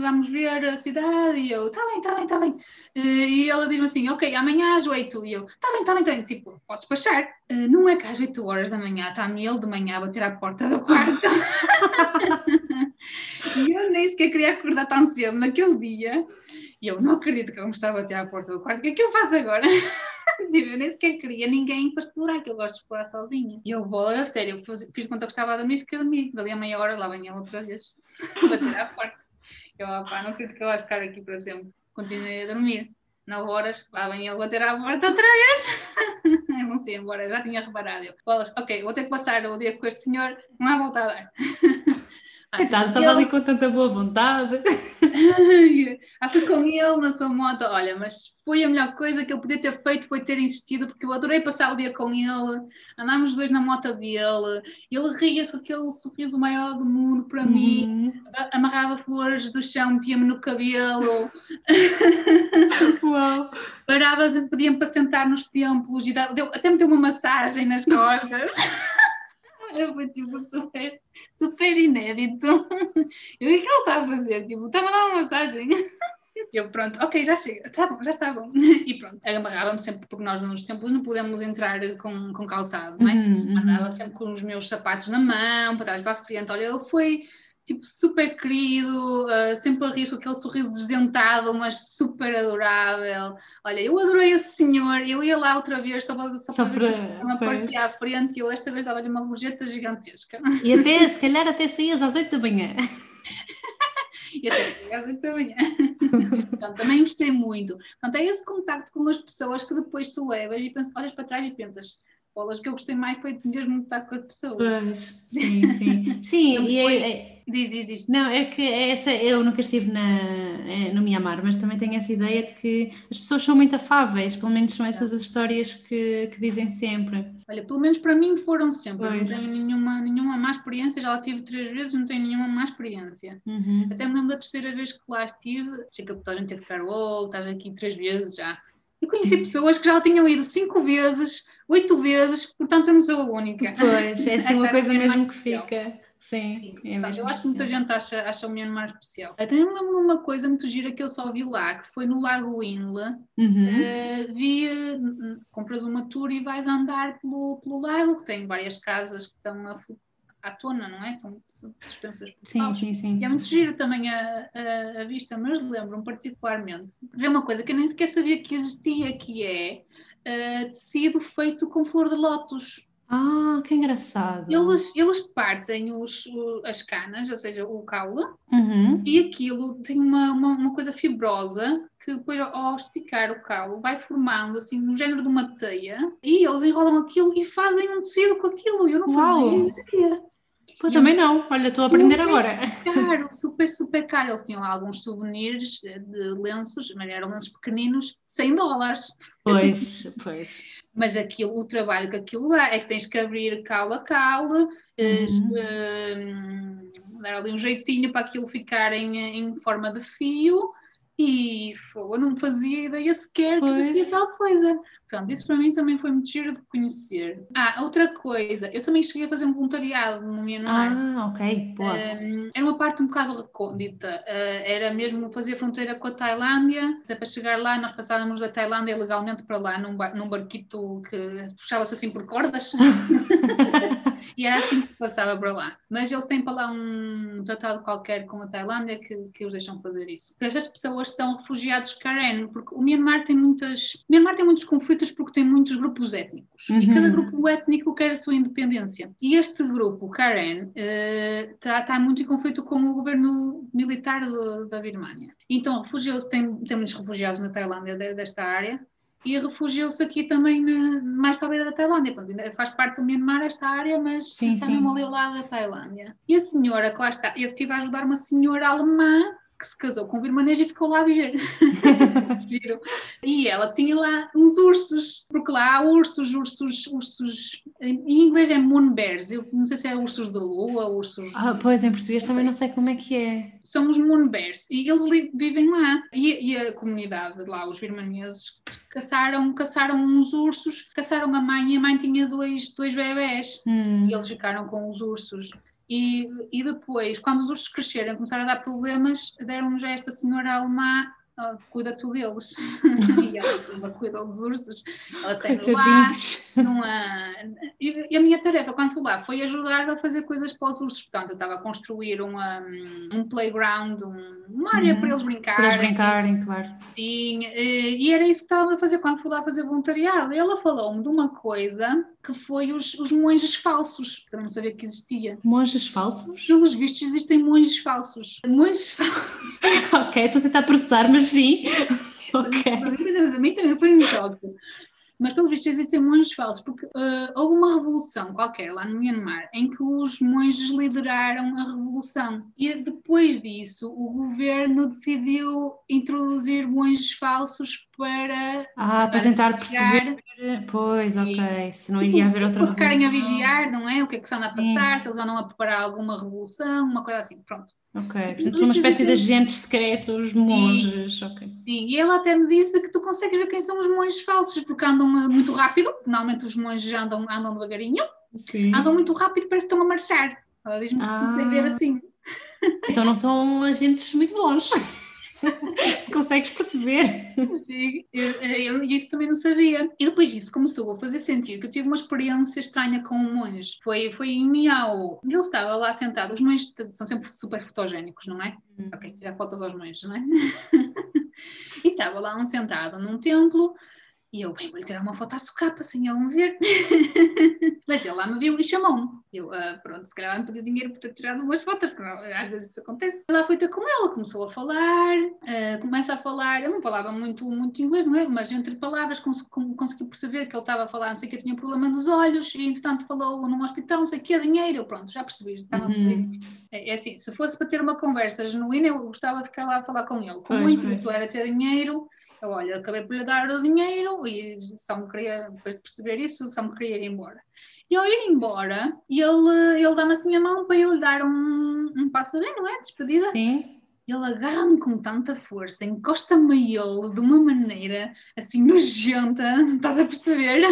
vamos ver a cidade. E eu, tá bem, tá bem, tá bem. Eh, e ela diz-me assim: Ok, amanhã às 8. E eu, tá bem, tá bem, tá bem. Tipo, podes despachar. Eh, não é que às 8 horas da manhã está-me ele de manhã a bater à porta do quarto. e eu nem sequer queria acordar tão cedo naquele dia. E eu não acredito que ele me estava a bater à porta do quarto. O que é que eu faço agora? tipo, eu nem sequer queria ninguém para explorar, que eu gosto de explorar sozinha. E eu vou, a sério, eu fiz, fiz conta que estava a dormir e fiquei a dormir. Dali a meia hora lá vem ele outra vez. bater à porta. Eu, opá, não acredito que ele vai ficar aqui para sempre. Continuei a dormir. 9 horas, lá vem ele bater à porta outra vez. não sei, embora, já tinha reparado. Eu, ok, vou ter que passar o dia com este senhor, não há volta a dar. Coitado, estava ali com tanta boa vontade. ah, fui com ele na sua moto, olha, mas foi a melhor coisa que ele podia ter feito, foi ter insistido, porque eu adorei passar o dia com ele, andámos os dois na moto dele, ele ria-se com aquele sorriso maior do mundo para uhum. mim, amarrava flores do chão, metia-me no cabelo. Uau! Parava, pediam para sentar nos templos e deu, até me deu uma massagem nas costas. foi tipo super, super inédito. Eu, o que é que ele está a fazer? Tipo, estava a dar uma massagem. Eu, pronto, ok, já chega, tá bom, já está bom. E pronto, amarrava-me sempre, porque nós nos templos não podemos entrar com, com calçado, não é? Uhum, uhum. Andava sempre com os meus sapatos na mão, para trás para a frente. Olha, ele foi tipo, super querido, uh, sempre a rir com aquele sorriso desdentado, mas super adorável. Olha, eu adorei esse senhor, eu ia lá outra vez só para, só para ver se ele aparecia à frente e eu esta vez dava-lhe uma gorjeta gigantesca. E até, se calhar até saías às 8 da manhã. e até às 8 da manhã. Portanto, também gostei muito. Portanto, é esse contacto com as pessoas que depois tu levas e pensas, olhas para trás e pensas bolas que eu gostei mais foi mesmo estar com as pessoas. Pois, sim, sim. Sim, e é, é, diz, diz, diz. Não, é que essa, eu nunca estive na, é, no Mianmar, mas também tenho essa ideia de que as pessoas são muito afáveis, pelo menos são essas as histórias que, que dizem sempre. Olha, pelo menos para mim foram sempre, pois. não tenho nenhuma, nenhuma má experiência, já lá tive três vezes, não tenho nenhuma má experiência. Uhum. Até me lembro da terceira vez que lá estive, achei que a gente teve que ficar, oh, estás aqui três vezes já. Eu conheci pessoas que já tinham ido cinco vezes, oito vezes, portanto eu não sou a única. Pois, é assim uma coisa mesmo que fica. Sim, Sim. É eu acho que muita gente acha, acha o Myanmar especial. Eu também me lembro de uma coisa muito gira que eu só vi lá, que foi no Lago Inla. Uhum. Uh, vi, compras uma tour e vais andar pelo, pelo lago, que tem várias casas que estão a, à tona, não é? Estão suspensas por sim, sim, sim. E é muito giro também a, a, a vista, mas lembro-me particularmente ver uma coisa que eu nem sequer sabia que existia, que é uh, tecido feito com flor de lótus. Ah, que engraçado. Eles, eles partem os, as canas, ou seja, o caule, uhum. e aquilo tem uma, uma, uma, coisa fibrosa que depois ao esticar o caule vai formando assim um género de uma teia e eles enrolam aquilo e fazem um tecido com aquilo. Eu não fazia ideia. Pô, também não, olha, estou a aprender agora. Caro, super, super caro. Eles tinham lá alguns souvenirs de lenços, mas eram lenços pequeninos, 100 dólares. Pois, pois. Mas aquilo, o trabalho que aquilo dá é que tens que abrir caule a caule, uhum. uh, dar ali um jeitinho para aquilo ficar em, em forma de fio e eu não fazia ideia sequer pois. que existia tal coisa. Pronto, isso para mim também foi muito giro de conhecer. Ah, outra coisa, eu também cheguei a fazer um voluntariado no Myanmar. Ah, ok, boa. Um, era uma parte um bocado recôndita, uh, era mesmo fazer fronteira com a Tailândia, até para chegar lá nós passávamos da Tailândia legalmente para lá num, bar, num barquito que puxava-se assim por cordas. e era assim que se passava para lá. Mas eles têm para lá um tratado qualquer com a Tailândia que, que os deixam fazer isso. Estas pessoas são refugiados Karen, porque o Myanmar tem muitas. O Myanmar tem muitos conflitos porque tem muitos grupos étnicos uhum. e cada grupo étnico quer a sua independência. E este grupo, Karen, está uh, tá muito em conflito com o governo militar de, da Birmânia. Então, refugiou-se, tem, tem muitos refugiados na Tailândia desta área, e refugiou-se aqui também na, mais para a beira da Tailândia. faz parte do Myanmar esta área, mas sim, está mesmo ali ao lado da Tailândia. E a senhora que lá está, eu estive a ajudar uma senhora alemã que se casou com um birmanês e ficou lá a viver. Giro. E ela tinha lá uns ursos, porque lá há ursos, ursos, ursos. Em inglês é moon bears, eu não sei se é ursos da lua, ursos. Ah, pois, em português também não sei como é que é. São os moon bears e eles vivem lá. E, e a comunidade lá, os birmaneses, caçaram, caçaram uns ursos, caçaram a mãe e a mãe tinha dois, dois bebés. Hum. E eles ficaram com os ursos. E, e depois, quando os ursos cresceram, começaram a dar problemas, deram-nos a esta senhora alemã oh, cuida tu deles. e ela, cuida dos ursos, ela tem lá, há... e, a minha tarefa quando fui lá foi ajudar a fazer coisas para os ursos, portanto eu estava a construir uma, um playground, um, uma área para eles brincarem. Para eles brincarem, claro. Sim, e, e era isso que estava a fazer quando fui lá fazer voluntariado. Ela falou-me de uma coisa que foi os, os monges falsos, que eu não sabia que existia. Monges falsos? Pelos vistos existem monges falsos. Monges falsos. ok, estou a tentar processar, mas sim. ok. Para mim também foi um choque mas pelo visto existem monges falsos, porque uh, houve uma revolução qualquer lá no Myanmar em que os monges lideraram a revolução e depois disso o governo decidiu introduzir monges falsos para ah, para tentar perceber pois, ok, se não iria haver outra revolução. ficarem a vigiar, não é? O que é que se anda a passar, Sim. se eles andam a preparar alguma revolução, uma coisa assim, pronto Ok, portanto são uma espécie de agentes secretos, monges, sim, ok. Sim, e ela até me disse que tu consegues ver quem são os monges falsos, porque andam muito rápido, normalmente os monges andam, andam devagarinho, sim. andam muito rápido, parece que estão a marchar. Ela diz-me que ah. se consegue ver assim. Então não são agentes muito bons. Se consegues perceber. Sim, eu, eu, isso também não sabia. E depois disso começou a fazer sentido que eu tive uma experiência estranha com um monge. Foi, foi em Miau. Ele estava lá sentado. Os monges são sempre super fotogénicos, não é? Hum. Só queres tirar fotos aos monges, não é? e estava lá um sentado num templo e eu, bem, vou-lhe tirar uma foto à socapa, sem ele me ver. Mas ele lá me viu e chamou-me. Eu, uh, pronto, se calhar me pediu dinheiro por ter tirado umas fotos, porque às vezes isso acontece. Lá foi ter com ela, começou a falar, uh, começa a falar, eu não falava muito, muito inglês, não é? Mas entre palavras cons consegui perceber que ele estava a falar, não sei o que, tinha problema nos olhos, e entretanto falou num hospital, não sei o que, dinheiro. Eu, pronto, já percebi, estava uhum. a é, é assim, se fosse para ter uma conversa genuína, eu gostava de ficar lá a falar com ele. Com o intuito era ter dinheiro eu, olha, acabei por lhe dar o dinheiro e só me queria, depois de perceber isso, só me queria ir embora. E ao ir embora, ele, ele dá-me assim a mão para eu lhe dar um, um passo bem, não é? Despedida. Sim. Ele agarra-me com tanta força, encosta-me a ele de uma maneira assim nojenta, estás a perceber?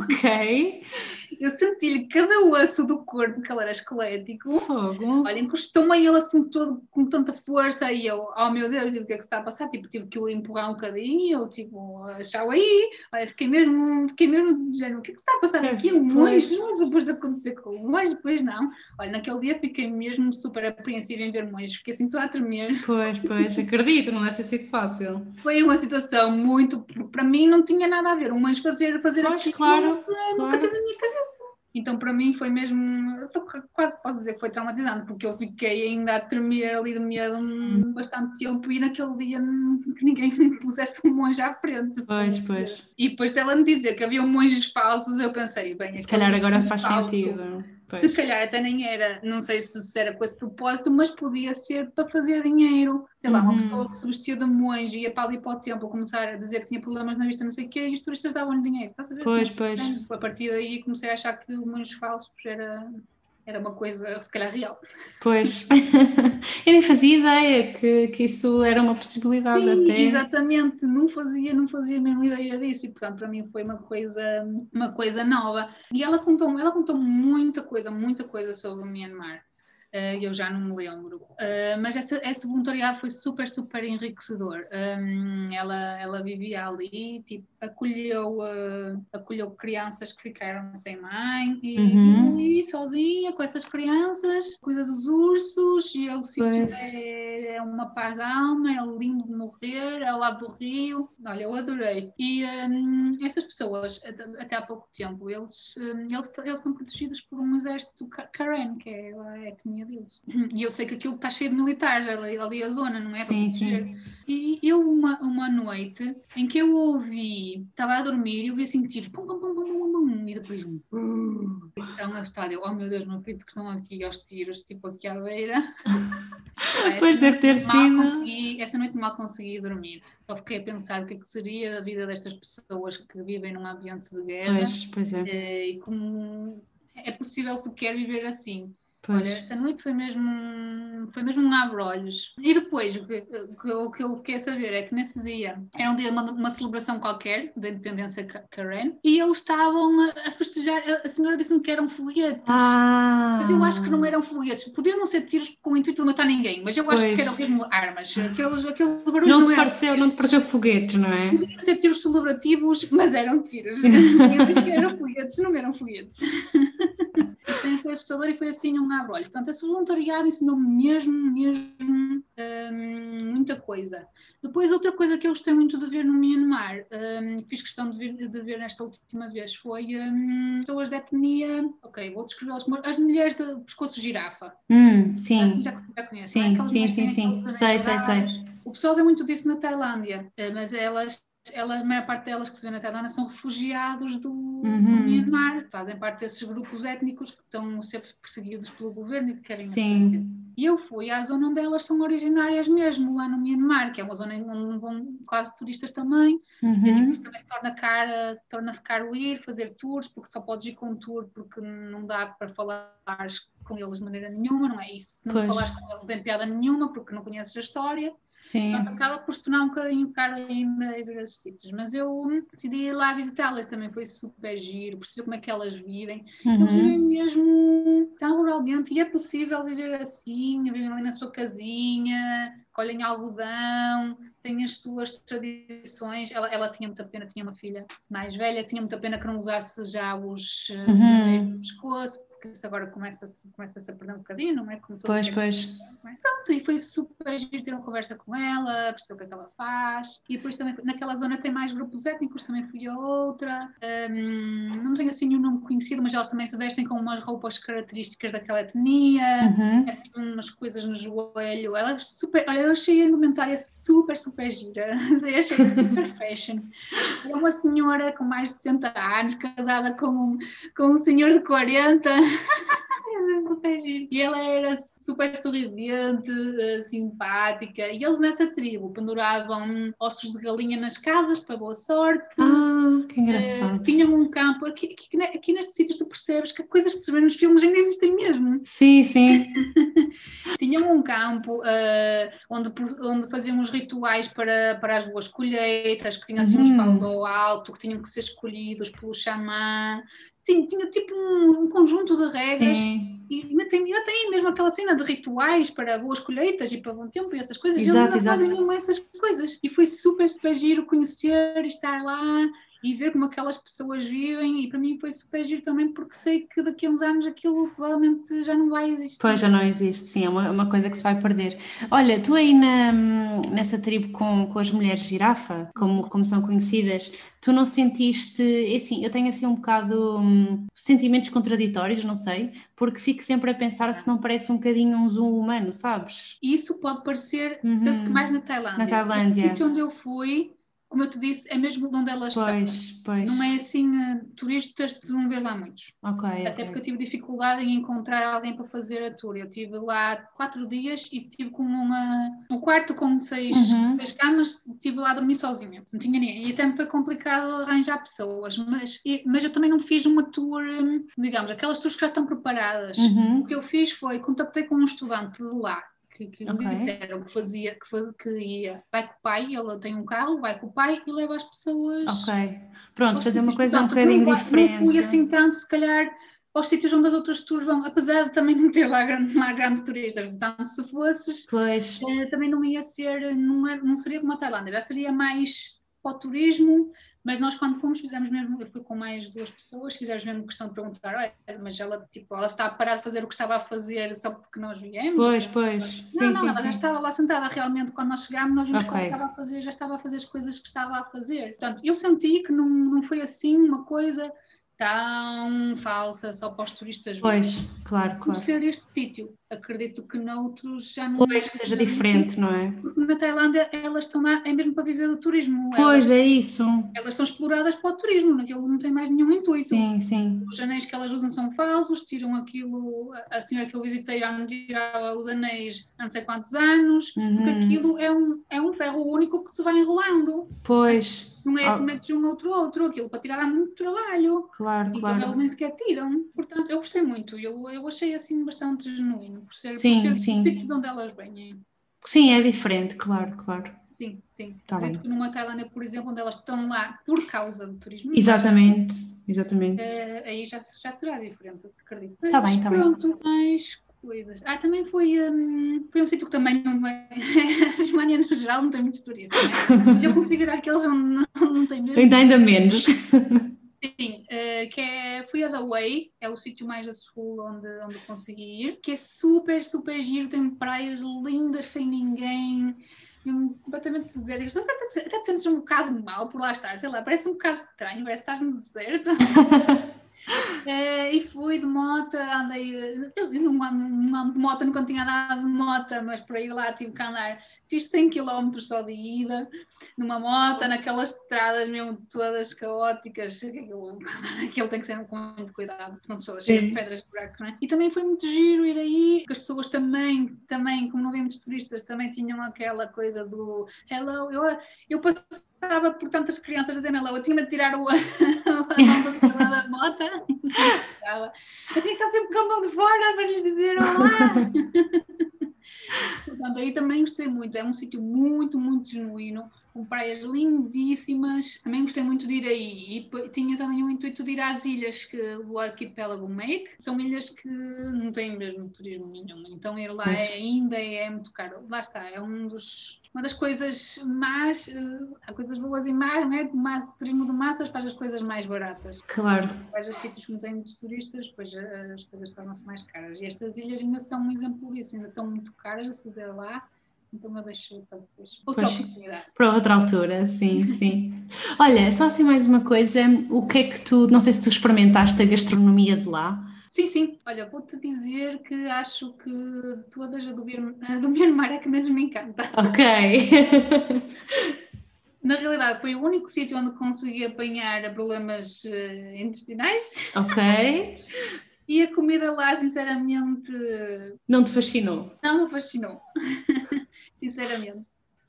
Ok. Eu senti-lhe cada osso do corpo, que ele era esquelético. Fogo. Olha, encostou-me ele assim todo com tanta força e eu, oh meu Deus, o que é que está a passar? Tipo, tive que o empurrar um bocadinho, eu tipo, achava aí. Olha, fiquei mesmo, fiquei mesmo de género, o que é que está a passar aqui? Mas depois de acontecer com o mas depois não. Olha, naquele dia fiquei mesmo super apreensiva em ver monges, fiquei assim toda a tremer. Pois, pois, acredito, não deve ter sido fácil. Foi uma situação muito, para mim não tinha nada a ver, um monge fazer, fazer pois, aquilo, claro, nunca, claro. nunca na minha cabeça. Então, para mim, foi mesmo. Quase posso dizer que foi traumatizante, porque eu fiquei ainda a tremer ali de medo hum. bastante tempo e naquele dia que ninguém me pusesse um monge à frente. Pois, pois. E depois dela me dizer que havia monges falsos, eu pensei, bem. Se calhar agora faz falso, sentido. Pois. Se calhar até nem era, não sei se era com esse propósito, mas podia ser para fazer dinheiro. Sei lá, uhum. uma pessoa que se vestia de monge ia para ali para o templo começar a dizer que tinha problemas na vista, não sei o quê, e os turistas davam-lhe dinheiro. Estás a ver? Pois, assim, pois. A partir daí comecei a achar que monges falsos era era uma coisa, se calhar, real. Pois, eu nem fazia ideia que, que isso era uma possibilidade Sim, até. exatamente, não fazia, não fazia mesmo ideia disso e, portanto, para mim foi uma coisa, uma coisa nova. E ela contou, ela contou muita coisa, muita coisa sobre o Myanmar. Uh, eu já não me lembro. Uh, mas essa, esse voluntariado foi super, super enriquecedor. Um, ela, ela vivia ali, tipo, acolheu, uh, acolheu crianças que ficaram sem mãe e uhum. Sozinha com essas crianças, cuida dos ursos e é o sítio é, é, uma paz da alma, é lindo de morrer, é ao lado do rio. Olha, eu adorei. E um, essas pessoas, até há pouco tempo, eles, um, eles, eles estão protegidos por um exército Karen, que é a etnia deles. E eu sei que aquilo está cheio de militares ali, ali a zona, não é? Sim, sim. E eu, uma, uma noite em que eu ouvi estava a dormir e eu vi assim tiros, pum, pum, pum, pum, pum, pum, e depois um. Então, assustado, eu, oh meu Deus, não acredito que estão aqui aos tiros, tipo aqui à beira. pois deve ter sido. Consegui, essa noite mal consegui dormir. Só fiquei a pensar o que, é que seria da vida destas pessoas que vivem num ambiente de guerra. Pois, pois é. Eh, e como é possível sequer viver assim. Olha, essa noite foi mesmo, foi mesmo um abre-olhos. E depois, o que, o que eu fiquei a saber é que nesse dia era um dia de uma, uma, celebração qualquer da independência Karen e eles estavam a, festejar. A senhora disse-me que eram foguetes, ah. mas eu acho que não eram foguetes. Podiam não ser tiros com o intuito de matar ninguém, mas eu acho pois. que eram mesmo armas. Aqueles, aquele barulho não, não te pareceu, não te pareceu foguetes, não é? Podiam ser tiros celebrativos, mas eram tiros. eram foguetes, não eram foguetes. Isto foi assustador e foi assim um abre-olhos. Portanto, esse voluntariado ensinou-me mesmo, mesmo hum, muita coisa. Depois, outra coisa que eu gostei muito de ver no Myanmar, hum, fiz questão de ver, de ver nesta última vez, foi hum, pessoas de etnia, ok, vou descrevê-las como as mulheres de pescoço girafa. Hum, sim. Assim, já, já conheço, sim, é? sim, sim, sim. Sei, sei, sei. O pessoal vê muito disso na Tailândia, eh, mas elas ela, a maior parte delas que se vê na Tailândia são refugiados do, uhum. do Myanmar, fazem parte desses grupos étnicos que estão sempre perseguidos pelo governo e que querem Sim. E eu fui à zona onde elas são originárias mesmo, lá no Myanmar, que é uma zona onde vão quase turistas também, uhum. e isso também se torna caro, torna-se caro ir, fazer tours, porque só podes ir com um tour porque não dá para falar com eles de maneira nenhuma, não é isso? Não pois. falares com eles não tem piada nenhuma porque não conheces a história. Sim. Portanto, acaba por se tornar um bocadinho caro ainda ir ver esses sítios. Mas eu decidi ir lá visitá-las também, foi super giro, perceber como é que elas vivem. Uhum. Eles vivem mesmo tão ruralmente e é possível viver assim, vivem ali na sua casinha, colhem algodão, têm as suas tradições. Ela, ela tinha muita pena, tinha uma filha mais velha, tinha muita pena que não usasse já os, uhum. os pescoço, porque isso agora começa-se começa -se a perder um bocadinho, não é? Como pois, pois. É? Pronto, e foi super giro ter uma conversa com ela, perceber o que é que ela faz. E depois também, naquela zona tem mais grupos étnicos, também fui a outra. Um, não tenho assim nenhum nome conhecido, mas elas também se vestem com umas roupas características daquela etnia, uhum. assim, umas coisas no joelho. Ela é super, olha, eu achei a indumentária super, super gira. achei super fashion. É uma senhora com mais de 60 anos, casada com um, com um senhor de 40. super giro. E ela era super sorridente, eh, simpática. E eles nessa tribo penduravam ossos de galinha nas casas para boa sorte. Ah, que engraçado. Uh, tinham um campo. Aqui, aqui, aqui nestes sítios tu percebes que coisas que se vê nos filmes ainda existem mesmo. Sim, sim. tinham um campo uh, onde, onde faziam os rituais para, para as boas colheitas, que tinham assim uns uhum. paus ao alto, que tinham que ser escolhidos pelo xamã. Sim, tinha tipo um, um conjunto de regras e ainda tem, ainda tem mesmo aquela cena de rituais para boas colheitas e para bom tempo e essas coisas. Exato, e eles ainda fazem mesmo essas coisas. E foi super, super giro conhecer e estar lá e ver como aquelas pessoas vivem e para mim foi super giro também porque sei que daqui a uns anos aquilo provavelmente já não vai existir. Pois já não existe, sim, é uma, uma coisa que se vai perder. Olha, tu aí na, nessa tribo com, com as mulheres girafa, como, como são conhecidas, tu não sentiste, é assim, eu tenho assim um bocado hum, sentimentos contraditórios, não sei, porque fico sempre a pensar se não parece um bocadinho um zoom humano, sabes? Isso pode parecer, uhum. penso que mais na Tailândia. Na Tailândia. O sítio onde eu fui como eu te disse, é mesmo de onde elas pois, estão. Pois. Não é assim, uh, turistas tu não vês lá muitos. Okay, Até okay. porque eu tive dificuldade em encontrar alguém para fazer a tour. Eu tive lá quatro dias e tive com uma, um quarto com seis, uhum. seis camas, estive lá a dormir sozinha. Não tinha ninguém. E até me foi complicado arranjar pessoas. Mas, e, mas eu também não fiz uma tour, hum, digamos, aquelas tours que já estão preparadas. Uhum. O que eu fiz foi, contactei com um estudante de lá que, que okay. disseram que fazia, que, que ia, vai com o pai, ele tem um carro, vai com o pai e leva as pessoas. Ok. Pronto, fazer uma coisa Portanto, um bocadinho não, diferente. Não fui assim tanto, se calhar, aos sítios onde as outras tours vão, apesar de também não ter lá, lá grandes turistas. Portanto, se fosses, pois. Eh, também não ia ser, não, era, não seria como a Tailândia, já seria mais para o turismo, mas nós quando fomos fizemos mesmo, eu fui com mais duas pessoas, fizemos mesmo questão de perguntar, mas ela, tipo, ela está a parar de fazer o que estava a fazer só porque nós viemos? Pois, pois. Não, sim, não, sim, ela sim. já estava lá sentada realmente quando nós chegámos, nós vimos okay. que ela estava a fazer, já estava a fazer as coisas que estava a fazer. Portanto, eu senti que não, não foi assim uma coisa tão falsa só para os turistas Pois, claro, claro. Por ser este sítio. Acredito que noutros já não. Pois, que seja diferente, não é? Porque na Tailândia elas estão lá, é mesmo para viver o turismo. Pois, elas, é isso. Elas são exploradas para o turismo, naquilo não tem mais nenhum intuito. Sim, sim. Os anéis que elas usam são falsos, tiram aquilo. A senhora que eu visitei já não tirava os anéis há não sei quantos anos, uhum. porque aquilo é um, é um ferro único que se vai enrolando. Pois Não é tu metes um outro outro, aquilo para tirar dá muito trabalho. Claro, Então claro. eles nem sequer tiram. Portanto, eu gostei muito. Eu, eu achei assim bastante genuíno, por ser, Sim, por ser sim. sítio de onde elas vêm. Sim, é diferente, claro, claro. Sim, sim. Tá que numa Tailândia, por exemplo, onde elas estão lá por causa do turismo. Exatamente, exatamente. eh, aí já, já será diferente, acredito. Tá Mas bem, tá bem. pronto, mais coisas. Ah, também foi, hum, foi um sítio que também não é. A Alemanha no geral não tem muitos turistas. Né? Eu considerar aqueles onde não, não tem mesmo. Ainda, ainda menos. Sim, eh, que é, fui a The Way, é o sítio mais a sul onde, onde consegui ir, que é super, super giro, tem praias lindas sem ninguém, completamente desertas. Até, te- até te sentes um bocado mal por lá estar, sei lá, parece um bocado estranho, parece que estás no deserto. Eh, e fui de moto, andei, eu não ando de moto, nunca tinha andado de moto, mas para ir lá tive que andar, fiz 100 km só de ida, numa moto, naquelas estradas mesmo todas caóticas, aquilo, aquilo tem que ser com muito cuidado, porque não são cheias de pedras de buraco, não é? E também foi muito giro ir aí, porque as pessoas também, também, como não muitos turistas, também tinham aquela coisa do hello, eu, eu passava por tantas crianças a dizer hello, eu tinha de tirar o, a mão da, moto, eu tinha que estar sempre com a mão de fora para lhes dizer olá. Portanto, aí também gostei muito. É um sítio muito, muito genuíno, com praias lindíssimas. Também gostei muito de ir aí. E tinha também o intuito de ir às ilhas que o arquipélago Make. São ilhas que não têm mesmo turismo nenhum. Então ir lá é, ainda é muito caro. Lá está, é um dos, uma das coisas mais. eh, há coisas boas e más, não é? De massa- turismo de massas faz as coisas mais baratas Claro. vais a sítios que não têm muitos turistas, depois eh, as coisas tornam-se mais caras. E estas ilhas ainda são um exemplo disso, ainda estão muito caras a aceder lá, então eu deixo para depois. Outra Pois. oportunidade. Para outra altura, sim, sim. Olha, só assim mais uma coisa, o que é que tu, não sei se tu experimentaste a gastronomia de lá. Sim, sim. Olha, vou-te dizer que acho que todas a do, a do Myanmar é que menos me encanta. Ok. Na realidade, foi o único sítio onde consegui apanhar problemas eh, intestinais ok. e a comida lá, sinceramente, Não te fascinou? não me fascinou. sinceramente.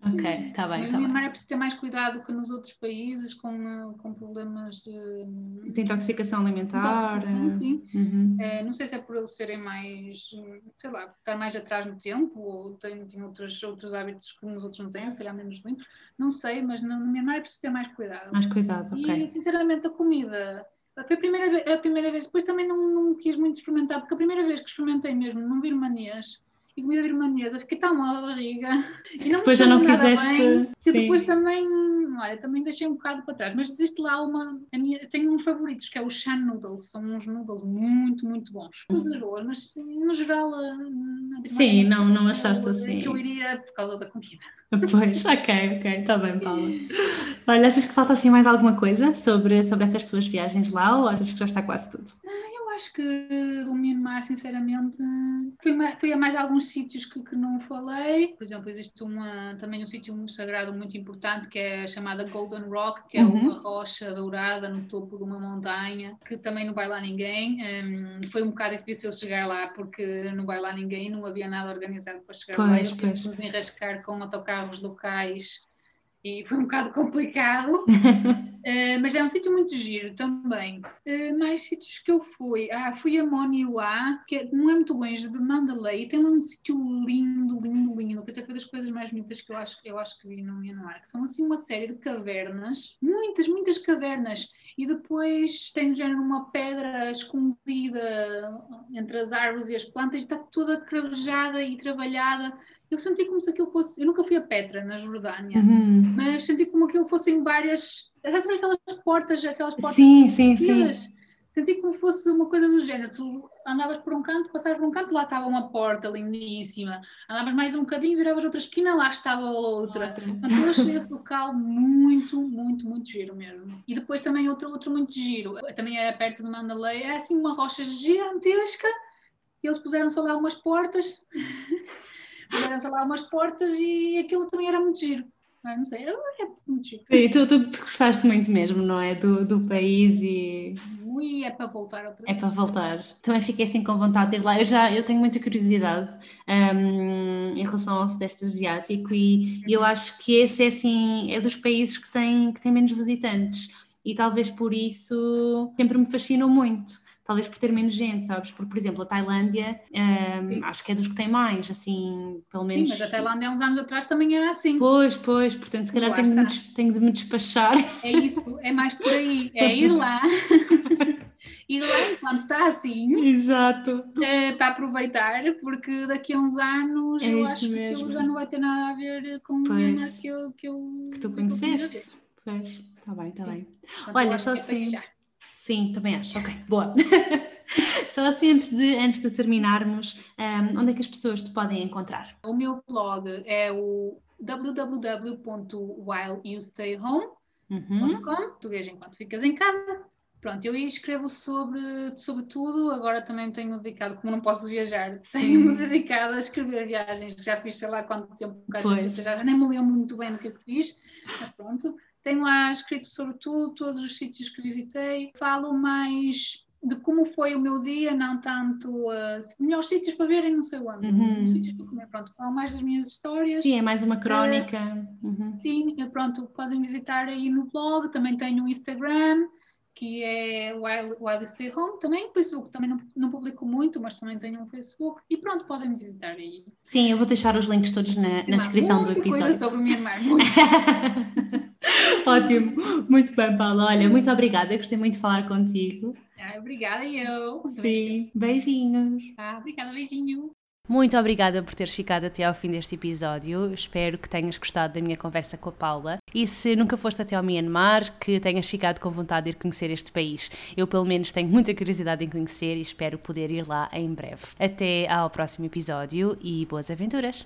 Ok, está bem, Mas no Myanmar é preciso ter mais cuidado que nos outros países com, eh, com problemas eh, De intoxicação alimentar. intoxicação, sim. Uhum. Eh, não sei se é por eles serem mais, eh, sei lá, estar mais atrás no tempo ou têm, têm outros, outros hábitos que nos outros não têm, se calhar menos limpos. Não sei, mas no, no Myanmar é preciso ter mais cuidado. Mais cuidado, ok. E sinceramente a comida. Foi a primeira, a primeira vez, depois também não, não quis muito experimentar, porque a primeira vez que experimentei mesmo num birmanês e comida birmanesa, fiquei tão mal da barriga. E me Depois já não quiseste- bem, que depois também, olha, também deixei um bocado para trás, mas existe lá uma, a minha, tenho uns favoritos que é o Shan Noodles, são uns noodles muito, muito bons, coisas boas, mas no geral na Sim, não- não achaste assim. que eu iria por causa da comida. Pois, ok, ok, está bem, Paula. Olha, achas que falta assim mais alguma coisa sobre, sobre essas tuas viagens lá ou achas que já está quase tudo? Acho que do Myanmar, sinceramente, fui, ma- fui a mais alguns sítios que, que não falei. Por exemplo, existe uma, também um sítio sagrado muito importante que é chamada Golden Rock, que é Uhum. uma rocha dourada no topo de uma montanha, que também não vai lá ninguém. Hum, foi um bocado difícil chegar lá porque não vai lá ninguém, não havia nada organizado para chegar lá. Pois, Eu tive que nos enrascar com autocarros locais e foi um bocado complicado. Uh, mas é um sítio muito giro também. Uh, mais sítios que eu fui. Ah, fui a Moniwa, que é- não é muito longe de Mandalay, e tem lá um sítio lindo, lindo, lindo, que até foi das coisas mais bonitas que eu acho, eu acho que vi no Myanmar, que são assim uma série de cavernas, muitas, muitas cavernas, e depois tem no género uma pedra escondida entre as árvores e as plantas, e está toda cravejada e trabalhada. Eu senti como se aquilo fosse. Eu nunca fui a Petra, na Jordânia Uhum. mas senti como aquilo fossem várias. Ver aquelas portas, aquelas portas Sim, sim, sim. Senti como fosse uma coisa do género. Tu andavas por um canto, passavas por um canto, lá estava uma porta lindíssima. Andavas mais um bocadinho, viravas outra esquina, lá estava outra. Portanto, eu achei esse local muito, muito, muito giro mesmo. E depois também outro, outro muito giro. Também era perto de Mandalay. É assim uma rocha gigantesca. E eles puseram só lá umas portas. puseram só lá umas portas e aquilo também era muito giro. não sei, é tudo muito giro. Sim, tu, tu, tu gostaste muito mesmo, não é? Do, do país e. Ui, é para voltar outra É para voltar. Também fiquei assim com vontade de ir lá. Eu já eu tenho muita curiosidade um, em relação ao Sudeste Asiático e, e eu Uhum. acho que esse é assim, é dos países que tem, que tem menos visitantes. E talvez por isso sempre me fascinam muito. Talvez por ter menos gente, sabes? Porque, por exemplo, a Tailândia um, Sim. acho que é dos que tem mais, assim, pelo Sim, menos. mas a Tailândia há uns anos atrás também era assim. Pois, pois, portanto, se calhar tenho de, me, tenho de me despachar. É isso, é mais por aí. É ir lá, ir lá enquanto está assim, Exato. eh, para aproveitar, porque daqui a uns anos É eu acho que mesmo. aquilo já não vai ter nada a ver com o. Myanmar que eu, que eu, Que tu que conheceste. Pois, está bem, está Sim. bem. Olha, só que é assim-. Sim, também acho. Ok, boa. Só assim, antes de, antes de terminarmos, um, onde é que as pessoas te podem encontrar? O meu blog é o www.whileyoustayhome.com, Uhum. português enquanto ficas em casa. Pronto, eu escrevo sobre, sobre tudo, agora também tenho dedicado, como não posso viajar, tenho-me dedicado a escrever viagens, já fiz sei lá quanto tempo, um já nem me lembro muito bem do que é que fiz, mas pronto. Tenho lá escrito sobre tudo, todos os sítios que visitei, falo mais de como foi o meu dia, não tanto uh, melhores sítios para verem, não sei onde, Uhum. sítios para comer, pronto, falo mais das minhas histórias. Sim, é mais uma crónica. Uhum. Sim, eh, pronto, podem visitar aí no blog, também tenho o Instagram, que é While, While You Stay Home, também o Facebook, também não, não publico muito, mas também tenho um Facebook, e pronto, podem me visitar aí. Sim, eu vou deixar os links todos na, na descrição do muita coisa episódio. sobre o Myanmar, muito. Ótimo, muito bem, Paula. Olha, muito obrigada, gostei muito de falar contigo. Ah, obrigada, eu. Sim, beijinhos. Ah, obrigada, beijinho. Muito obrigada por teres ficado até ao fim deste episódio. Espero que tenhas gostado da minha conversa com a Paula. E se nunca foste até ao Myanmar, que tenhas ficado com vontade de ir conhecer este país. Eu, pelo menos, tenho muita curiosidade em conhecer e espero poder ir lá em breve. Até ao próximo episódio e boas aventuras!